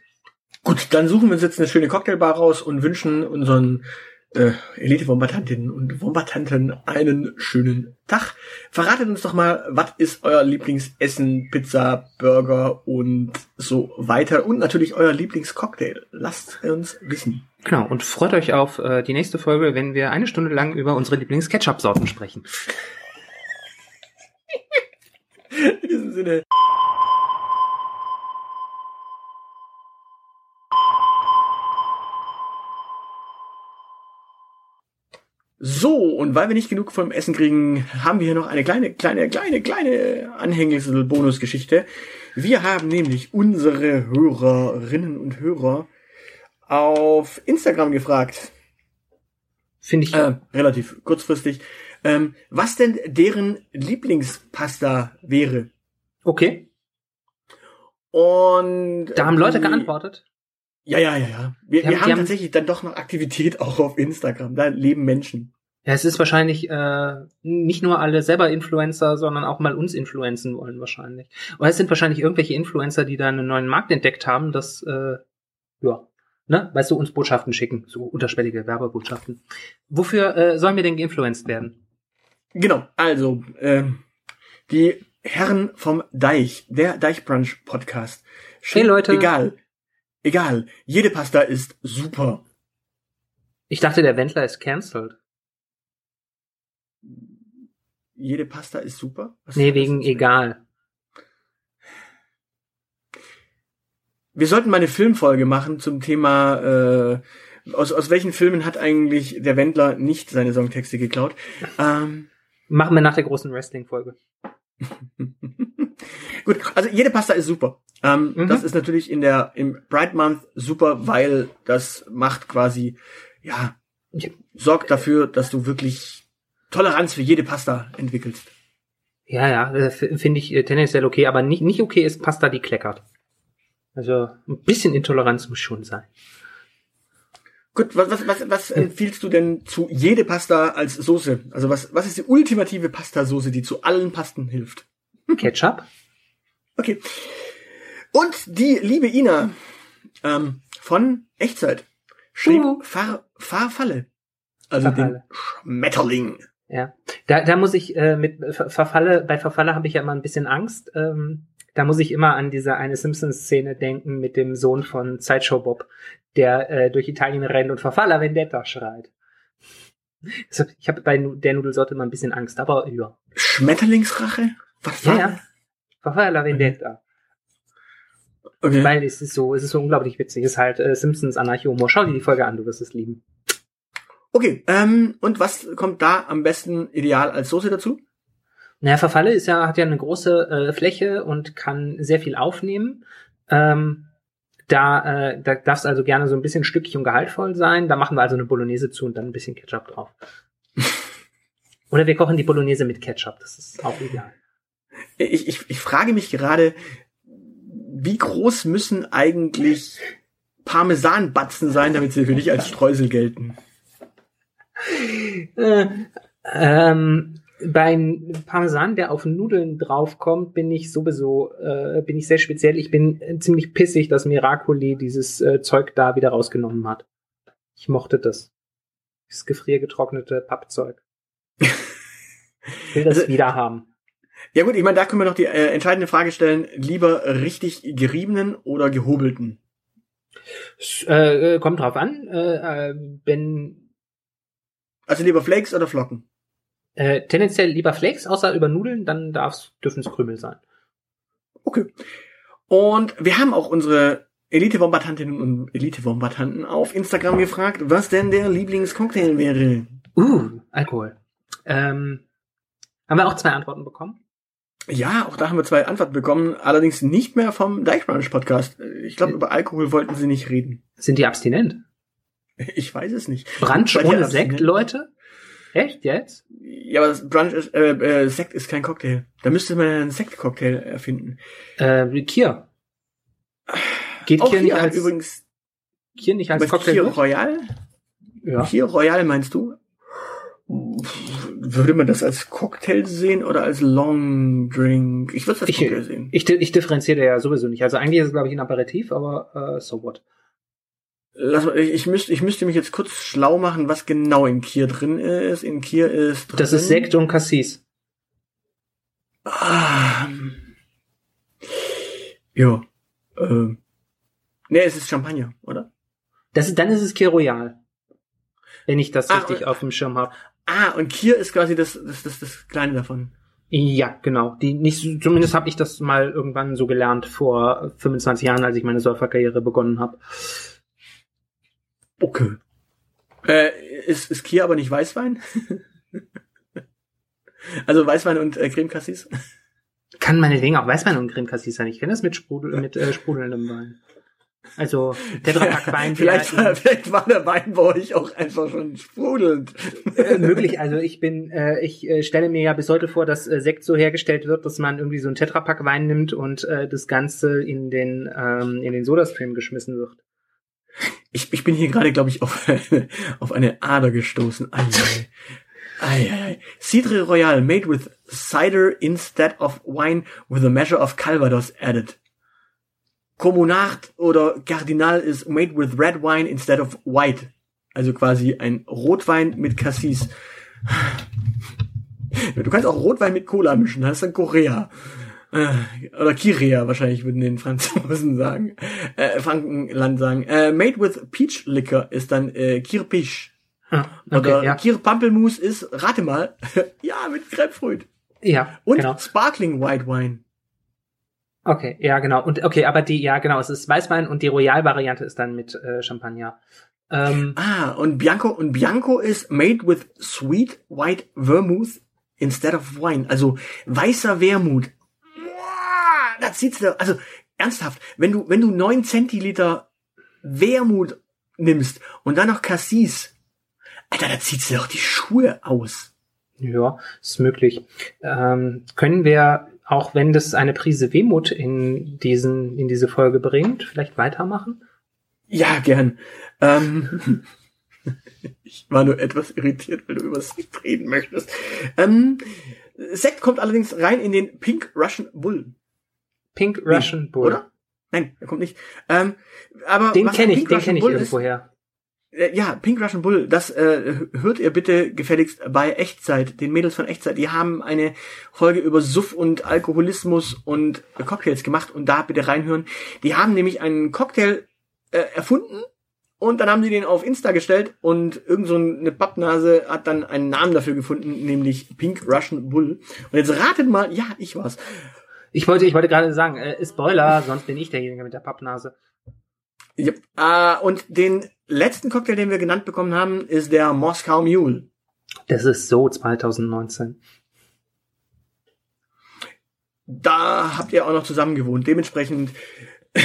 Gut, dann suchen wir uns jetzt eine schöne Cocktailbar raus und wünschen unseren äh, Elite-Wombatantinnen und Wombatanten einen schönen Tag. Verratet uns doch mal, was ist euer Lieblingsessen, Pizza, Burger und so weiter und natürlich euer Lieblingscocktail. Lasst uns wissen. Genau, und freut euch auf äh, die nächste Folge, wenn wir eine Stunde lang über unsere Lieblings-Ketchup-Sorten sprechen. In diesem Sinne. So, und weil wir nicht genug vom Essen kriegen, haben wir hier noch eine kleine, kleine, kleine, kleine Anhängsel-Bonusgeschichte. Wir haben nämlich unsere Hörerinnen und Hörer auf Instagram gefragt, Finde ich. äh, relativ kurzfristig, ähm, was denn deren Lieblingspasta wäre. Okay. Und Da haben Leute die- geantwortet. Ja, ja, ja, ja. Wir, haben- wir haben haben- tatsächlich dann doch noch Aktivität auch auf Instagram. Da leben Menschen. Ja, es ist wahrscheinlich äh, nicht nur alle selber Influencer, sondern auch mal uns influenzen wollen wahrscheinlich. Oder es sind wahrscheinlich irgendwelche Influencer, die da einen neuen Markt entdeckt haben, das, äh, ja, ne, weißt du, uns Botschaften schicken, so unterschwellige Werbebotschaften. Wofür äh, sollen wir denn geinfluenced werden? Genau, also ähm, die Herren vom Deich, der Deichbrunch Podcast. Hey, Leute. Egal, egal. Jede Pasta ist super. Ich dachte, der Wendler ist cancelled. Jede Pasta ist super. Was Nee, wegen egal. Wir sollten mal eine Filmfolge machen zum Thema, äh, aus, aus welchen Filmen hat eigentlich der Wendler nicht seine Songtexte geklaut. Ähm, Machen wir nach der großen Wrestling-Folge. Gut, also jede Pasta ist super. Ähm, Mhm. Das ist natürlich in der im Pride Month super, weil das macht quasi ja sorgt dafür, dass du wirklich Toleranz für jede Pasta entwickelst. Ja, ja, äh, finde ich äh, tendenziell okay, aber nicht, nicht okay ist Pasta, die kleckert. Also ein bisschen Intoleranz muss schon sein. Gut, was, was, was, was empfiehlst du denn zu jede Pasta als Soße? Also was, was ist die ultimative Pasta-Soße, die zu allen Pasten hilft? Ketchup? Okay. Und die liebe Ina ähm, von Echtzeit schrieb Uhu. Fahr, Fahrfalle. Also Fahrfalle. den Schmetterling. Ja. Da, da muss ich äh, mit Ver- Verfalle, bei Verfalle habe ich ja immer ein bisschen Angst. Ähm, da muss ich immer an diese eine Simpsons-Szene denken mit dem Sohn von Sideshow Bob, der äh, durch Italien rennt und Verfalla Vendetta schreit. Deshalb, Ich habe bei der Nudelsorte immer ein bisschen Angst, aber ja. Schmetterlingsrache? Was war ja. Verfalla Vendetta. Okay. Weil es ist so, es ist so unglaublich witzig. Es ist halt äh, Simpsons Anarcho-Humor. Schau dir die Folge an, du wirst es lieben. Okay, ähm, und was kommt da am besten ideal als Soße dazu? Naja, Verfalle ist ja, hat ja eine große äh, Fläche und kann sehr viel aufnehmen. Ähm, da, äh, da darf es also gerne so ein bisschen stückig und gehaltvoll sein. Da machen wir also eine Bolognese zu und dann ein bisschen Ketchup drauf. Oder wir kochen die Bolognese mit Ketchup. Das ist auch ideal. Ich, ich, ich frage mich gerade, wie groß müssen eigentlich Parmesanbatzen sein, damit sie für dich als Streusel gelten? Äh, ähm, beim Parmesan, der auf Nudeln draufkommt, bin ich sowieso, äh, bin ich sehr speziell. Ich bin äh, ziemlich pissig, dass Miracoli dieses äh, Zeug da wieder rausgenommen hat. Ich mochte das. Das gefriergetrocknete Pappzeug. Ich will das Also- wieder haben. Ja gut, ich meine, da können wir noch die äh, entscheidende Frage stellen, lieber richtig geriebenen oder gehobelten? Äh, äh, kommt drauf an. Äh, äh, wenn Also lieber Flakes oder Flocken? Äh, tendenziell lieber Flakes, außer über Nudeln, dann darf's, dürfen es Krümel sein. Okay. Und wir haben auch unsere Elite-Bombardantinnen und Elite-Bombardanten auf Instagram gefragt, was denn der Lieblingscocktail wäre. Uh, Alkohol. Ähm, haben wir auch zwei Antworten bekommen? Ja, auch da haben wir zwei Antworten bekommen, allerdings nicht mehr vom Deichbrunch Podcast. Ich glaube, über Alkohol wollten sie nicht reden. Sind die abstinent? Ich weiß es nicht. Brunch ohne? Sekt, Leute? Echt jetzt? Ja, aber das Brunch ist, äh, äh, Sekt ist kein Cocktail. Da müsste man einen Sektcocktail erfinden. Äh, Kier. Geht Auch Kier nicht als, übrigens Kier nicht als Cocktail Kier? Royal. Ja. Kier Royal meinst du? Würde man das als Cocktail sehen oder als Long Drink? Ich würde es als Ich, Cocktail sehen. ich, ich differenziere ja sowieso nicht. Also eigentlich ist es, glaube ich, ein Aperitif, aber äh, so what. Lass mal, ich, ich, müsste, ich müsste mich jetzt kurz schlau machen, was genau in Kier drin ist. In Kier ist drin. Das ist Sekt und Cassis. Ah. Ja. Ähm. Nee, es ist Champagner, oder? Das ist, dann ist es Kier Royal. Wenn ich das Ah, richtig und- auf dem Schirm habe. Ah, und Kier ist quasi das, das, das, das Kleine davon. Ja, genau. Die nicht, zumindest habe ich das mal irgendwann so gelernt vor 25 Jahren, als ich meine Surferkarriere begonnen habe. Okay. Äh, ist, ist Kier aber nicht Weißwein? also Weißwein und äh, Creme Cassis? Kann meinetwegen auch Weißwein und Creme Cassis sein. Ich kenne das mit, Sprudel, mit äh, sprudelndem Wein. Also Tetrapack Wein. vielleicht, der- war, vielleicht war der Wein bei euch auch einfach schon sprudelnd. äh, möglich. Also ich bin, äh, ich äh, stelle mir ja bis heute vor, dass äh, Sekt so hergestellt wird, dass man irgendwie so einen Tetrapack Wein nimmt und äh, das Ganze in den ähm, in den Sodastream geschmissen wird. Ich, ich bin hier gerade, glaube ich, auf eine, auf eine Ader gestoßen. Ei, ei. Ei. Cidre Royal made with cider instead of wine with a measure of Calvados added. Communard oder Cardinal is made with red wine instead of white. Also quasi ein Rotwein mit Cassis. Du kannst auch Rotwein mit Cola mischen, das ist dann Korea. Äh, Oder Kirea wahrscheinlich würden den Franzosen sagen. Äh, Frankenland sagen. Äh, made with Peach Liquor ist dann äh, Kirpisch. Oder okay, ja. Kirpampelmus ist, rate mal, ja, mit Grapefruit. ja, Und genau. Sparkling White Wine. Okay, ja, genau. Und okay, aber die, ja, genau, es ist Weißwein und die Royal-Variante ist dann mit äh, Champagner. Ähm, Ah, und Bianco, und Bianco ist made with sweet white vermouth instead of wine. Also weißer Wermut. Da zieht's dir, also ernsthaft, wenn du, wenn du neun Zentiliter Wermut nimmst und dann noch Cassis, Alter, da zieht's dir doch die Schuhe aus. ja, ist möglich. Ähm, können wir auch wenn das eine Prise Wehmut in diesen, in diese Folge bringt, vielleicht weitermachen? Ja, gern. Ähm, ich war nur etwas irritiert, weil du über Sekt reden möchtest. Ähm, Sekt kommt allerdings rein in den Pink Russian Bull. Pink Russian nee, Bull. Oder? Nein, er kommt nicht. Ähm, aber den kenne ich, den kenne ich Bull irgendwoher. Äh, ja, Pink Russian Bull, das äh, hört ihr bitte gefälligst bei Echtzeit, den Mädels von Echtzeit. Die haben eine Folge über Suff und Alkoholismus und Cocktails gemacht und da bitte reinhören. Die haben nämlich einen Cocktail äh, erfunden und dann haben sie den auf Insta gestellt und irgend so eine Pappnase hat dann einen Namen dafür gefunden, nämlich Pink Russian Bull. Und jetzt ratet mal, ja, ich war's. Ich wollte, ich wollte gerade sagen, äh, Spoiler, sonst bin ich derjenige mit der Pappnase. Ja, äh, und den letzten Cocktail, den wir genannt bekommen haben, ist der Moskau Mule. Das ist so 2019. Da habt ihr auch noch zusammen gewohnt. Dementsprechend.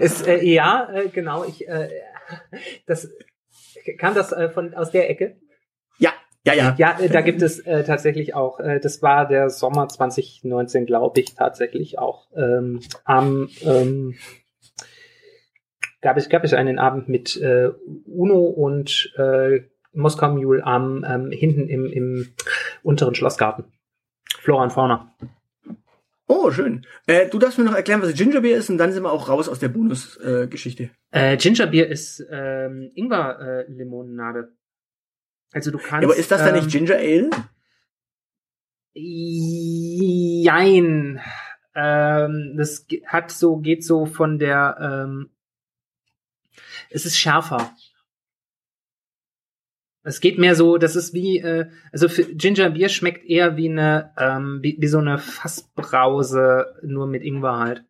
es, äh, ja, äh, genau. Ich, äh, das kam das äh, von aus der Ecke. Ja, ja, ja. Äh, da gibt es äh, tatsächlich auch. Äh, das war der Sommer 2019, glaube ich, tatsächlich auch. Ähm, am ähm, gab es gab es einen Abend mit äh, Uno und äh, Moskau Mule am ähm, hinten im, im unteren Schlossgarten. Flora und Fauna. Oh, schön. Äh, du darfst mir noch erklären, was Gingerbeer ist, und dann sind wir auch raus aus der Bonus-Geschichte. Äh, Gingerbeer ist ähm, Ingwer-Limonade. Also du kannst. Ja, aber ist das ähm, dann nicht Ginger Ale? Jein. Ähm, das hat so, geht so von der, ähm, es ist schärfer. Es geht mehr so, das ist wie, äh, also Ginger Beer schmeckt eher wie eine, ähm, wie, wie so eine Fassbrause, nur mit Ingwer halt.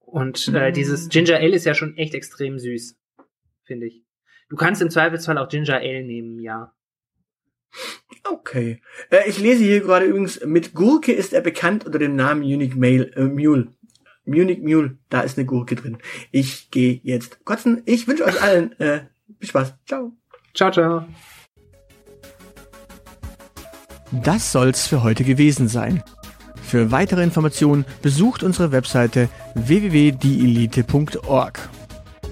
Und äh, Mm. dieses Ginger Ale ist ja schon echt extrem süß, finde ich. Du kannst im Zweifelsfall auch Ginger Ale nehmen, ja. Okay. Äh, ich lese hier gerade übrigens, mit Gurke ist er bekannt unter dem Namen Munich Mail, äh, Mule. Munich Mule, da ist eine Gurke drin. Ich gehe jetzt kotzen. Ich wünsche euch allen äh, viel Spaß. Ciao. Ciao, ciao. Das soll's für heute gewesen sein. Für weitere Informationen besucht unsere Webseite www.dielite.org.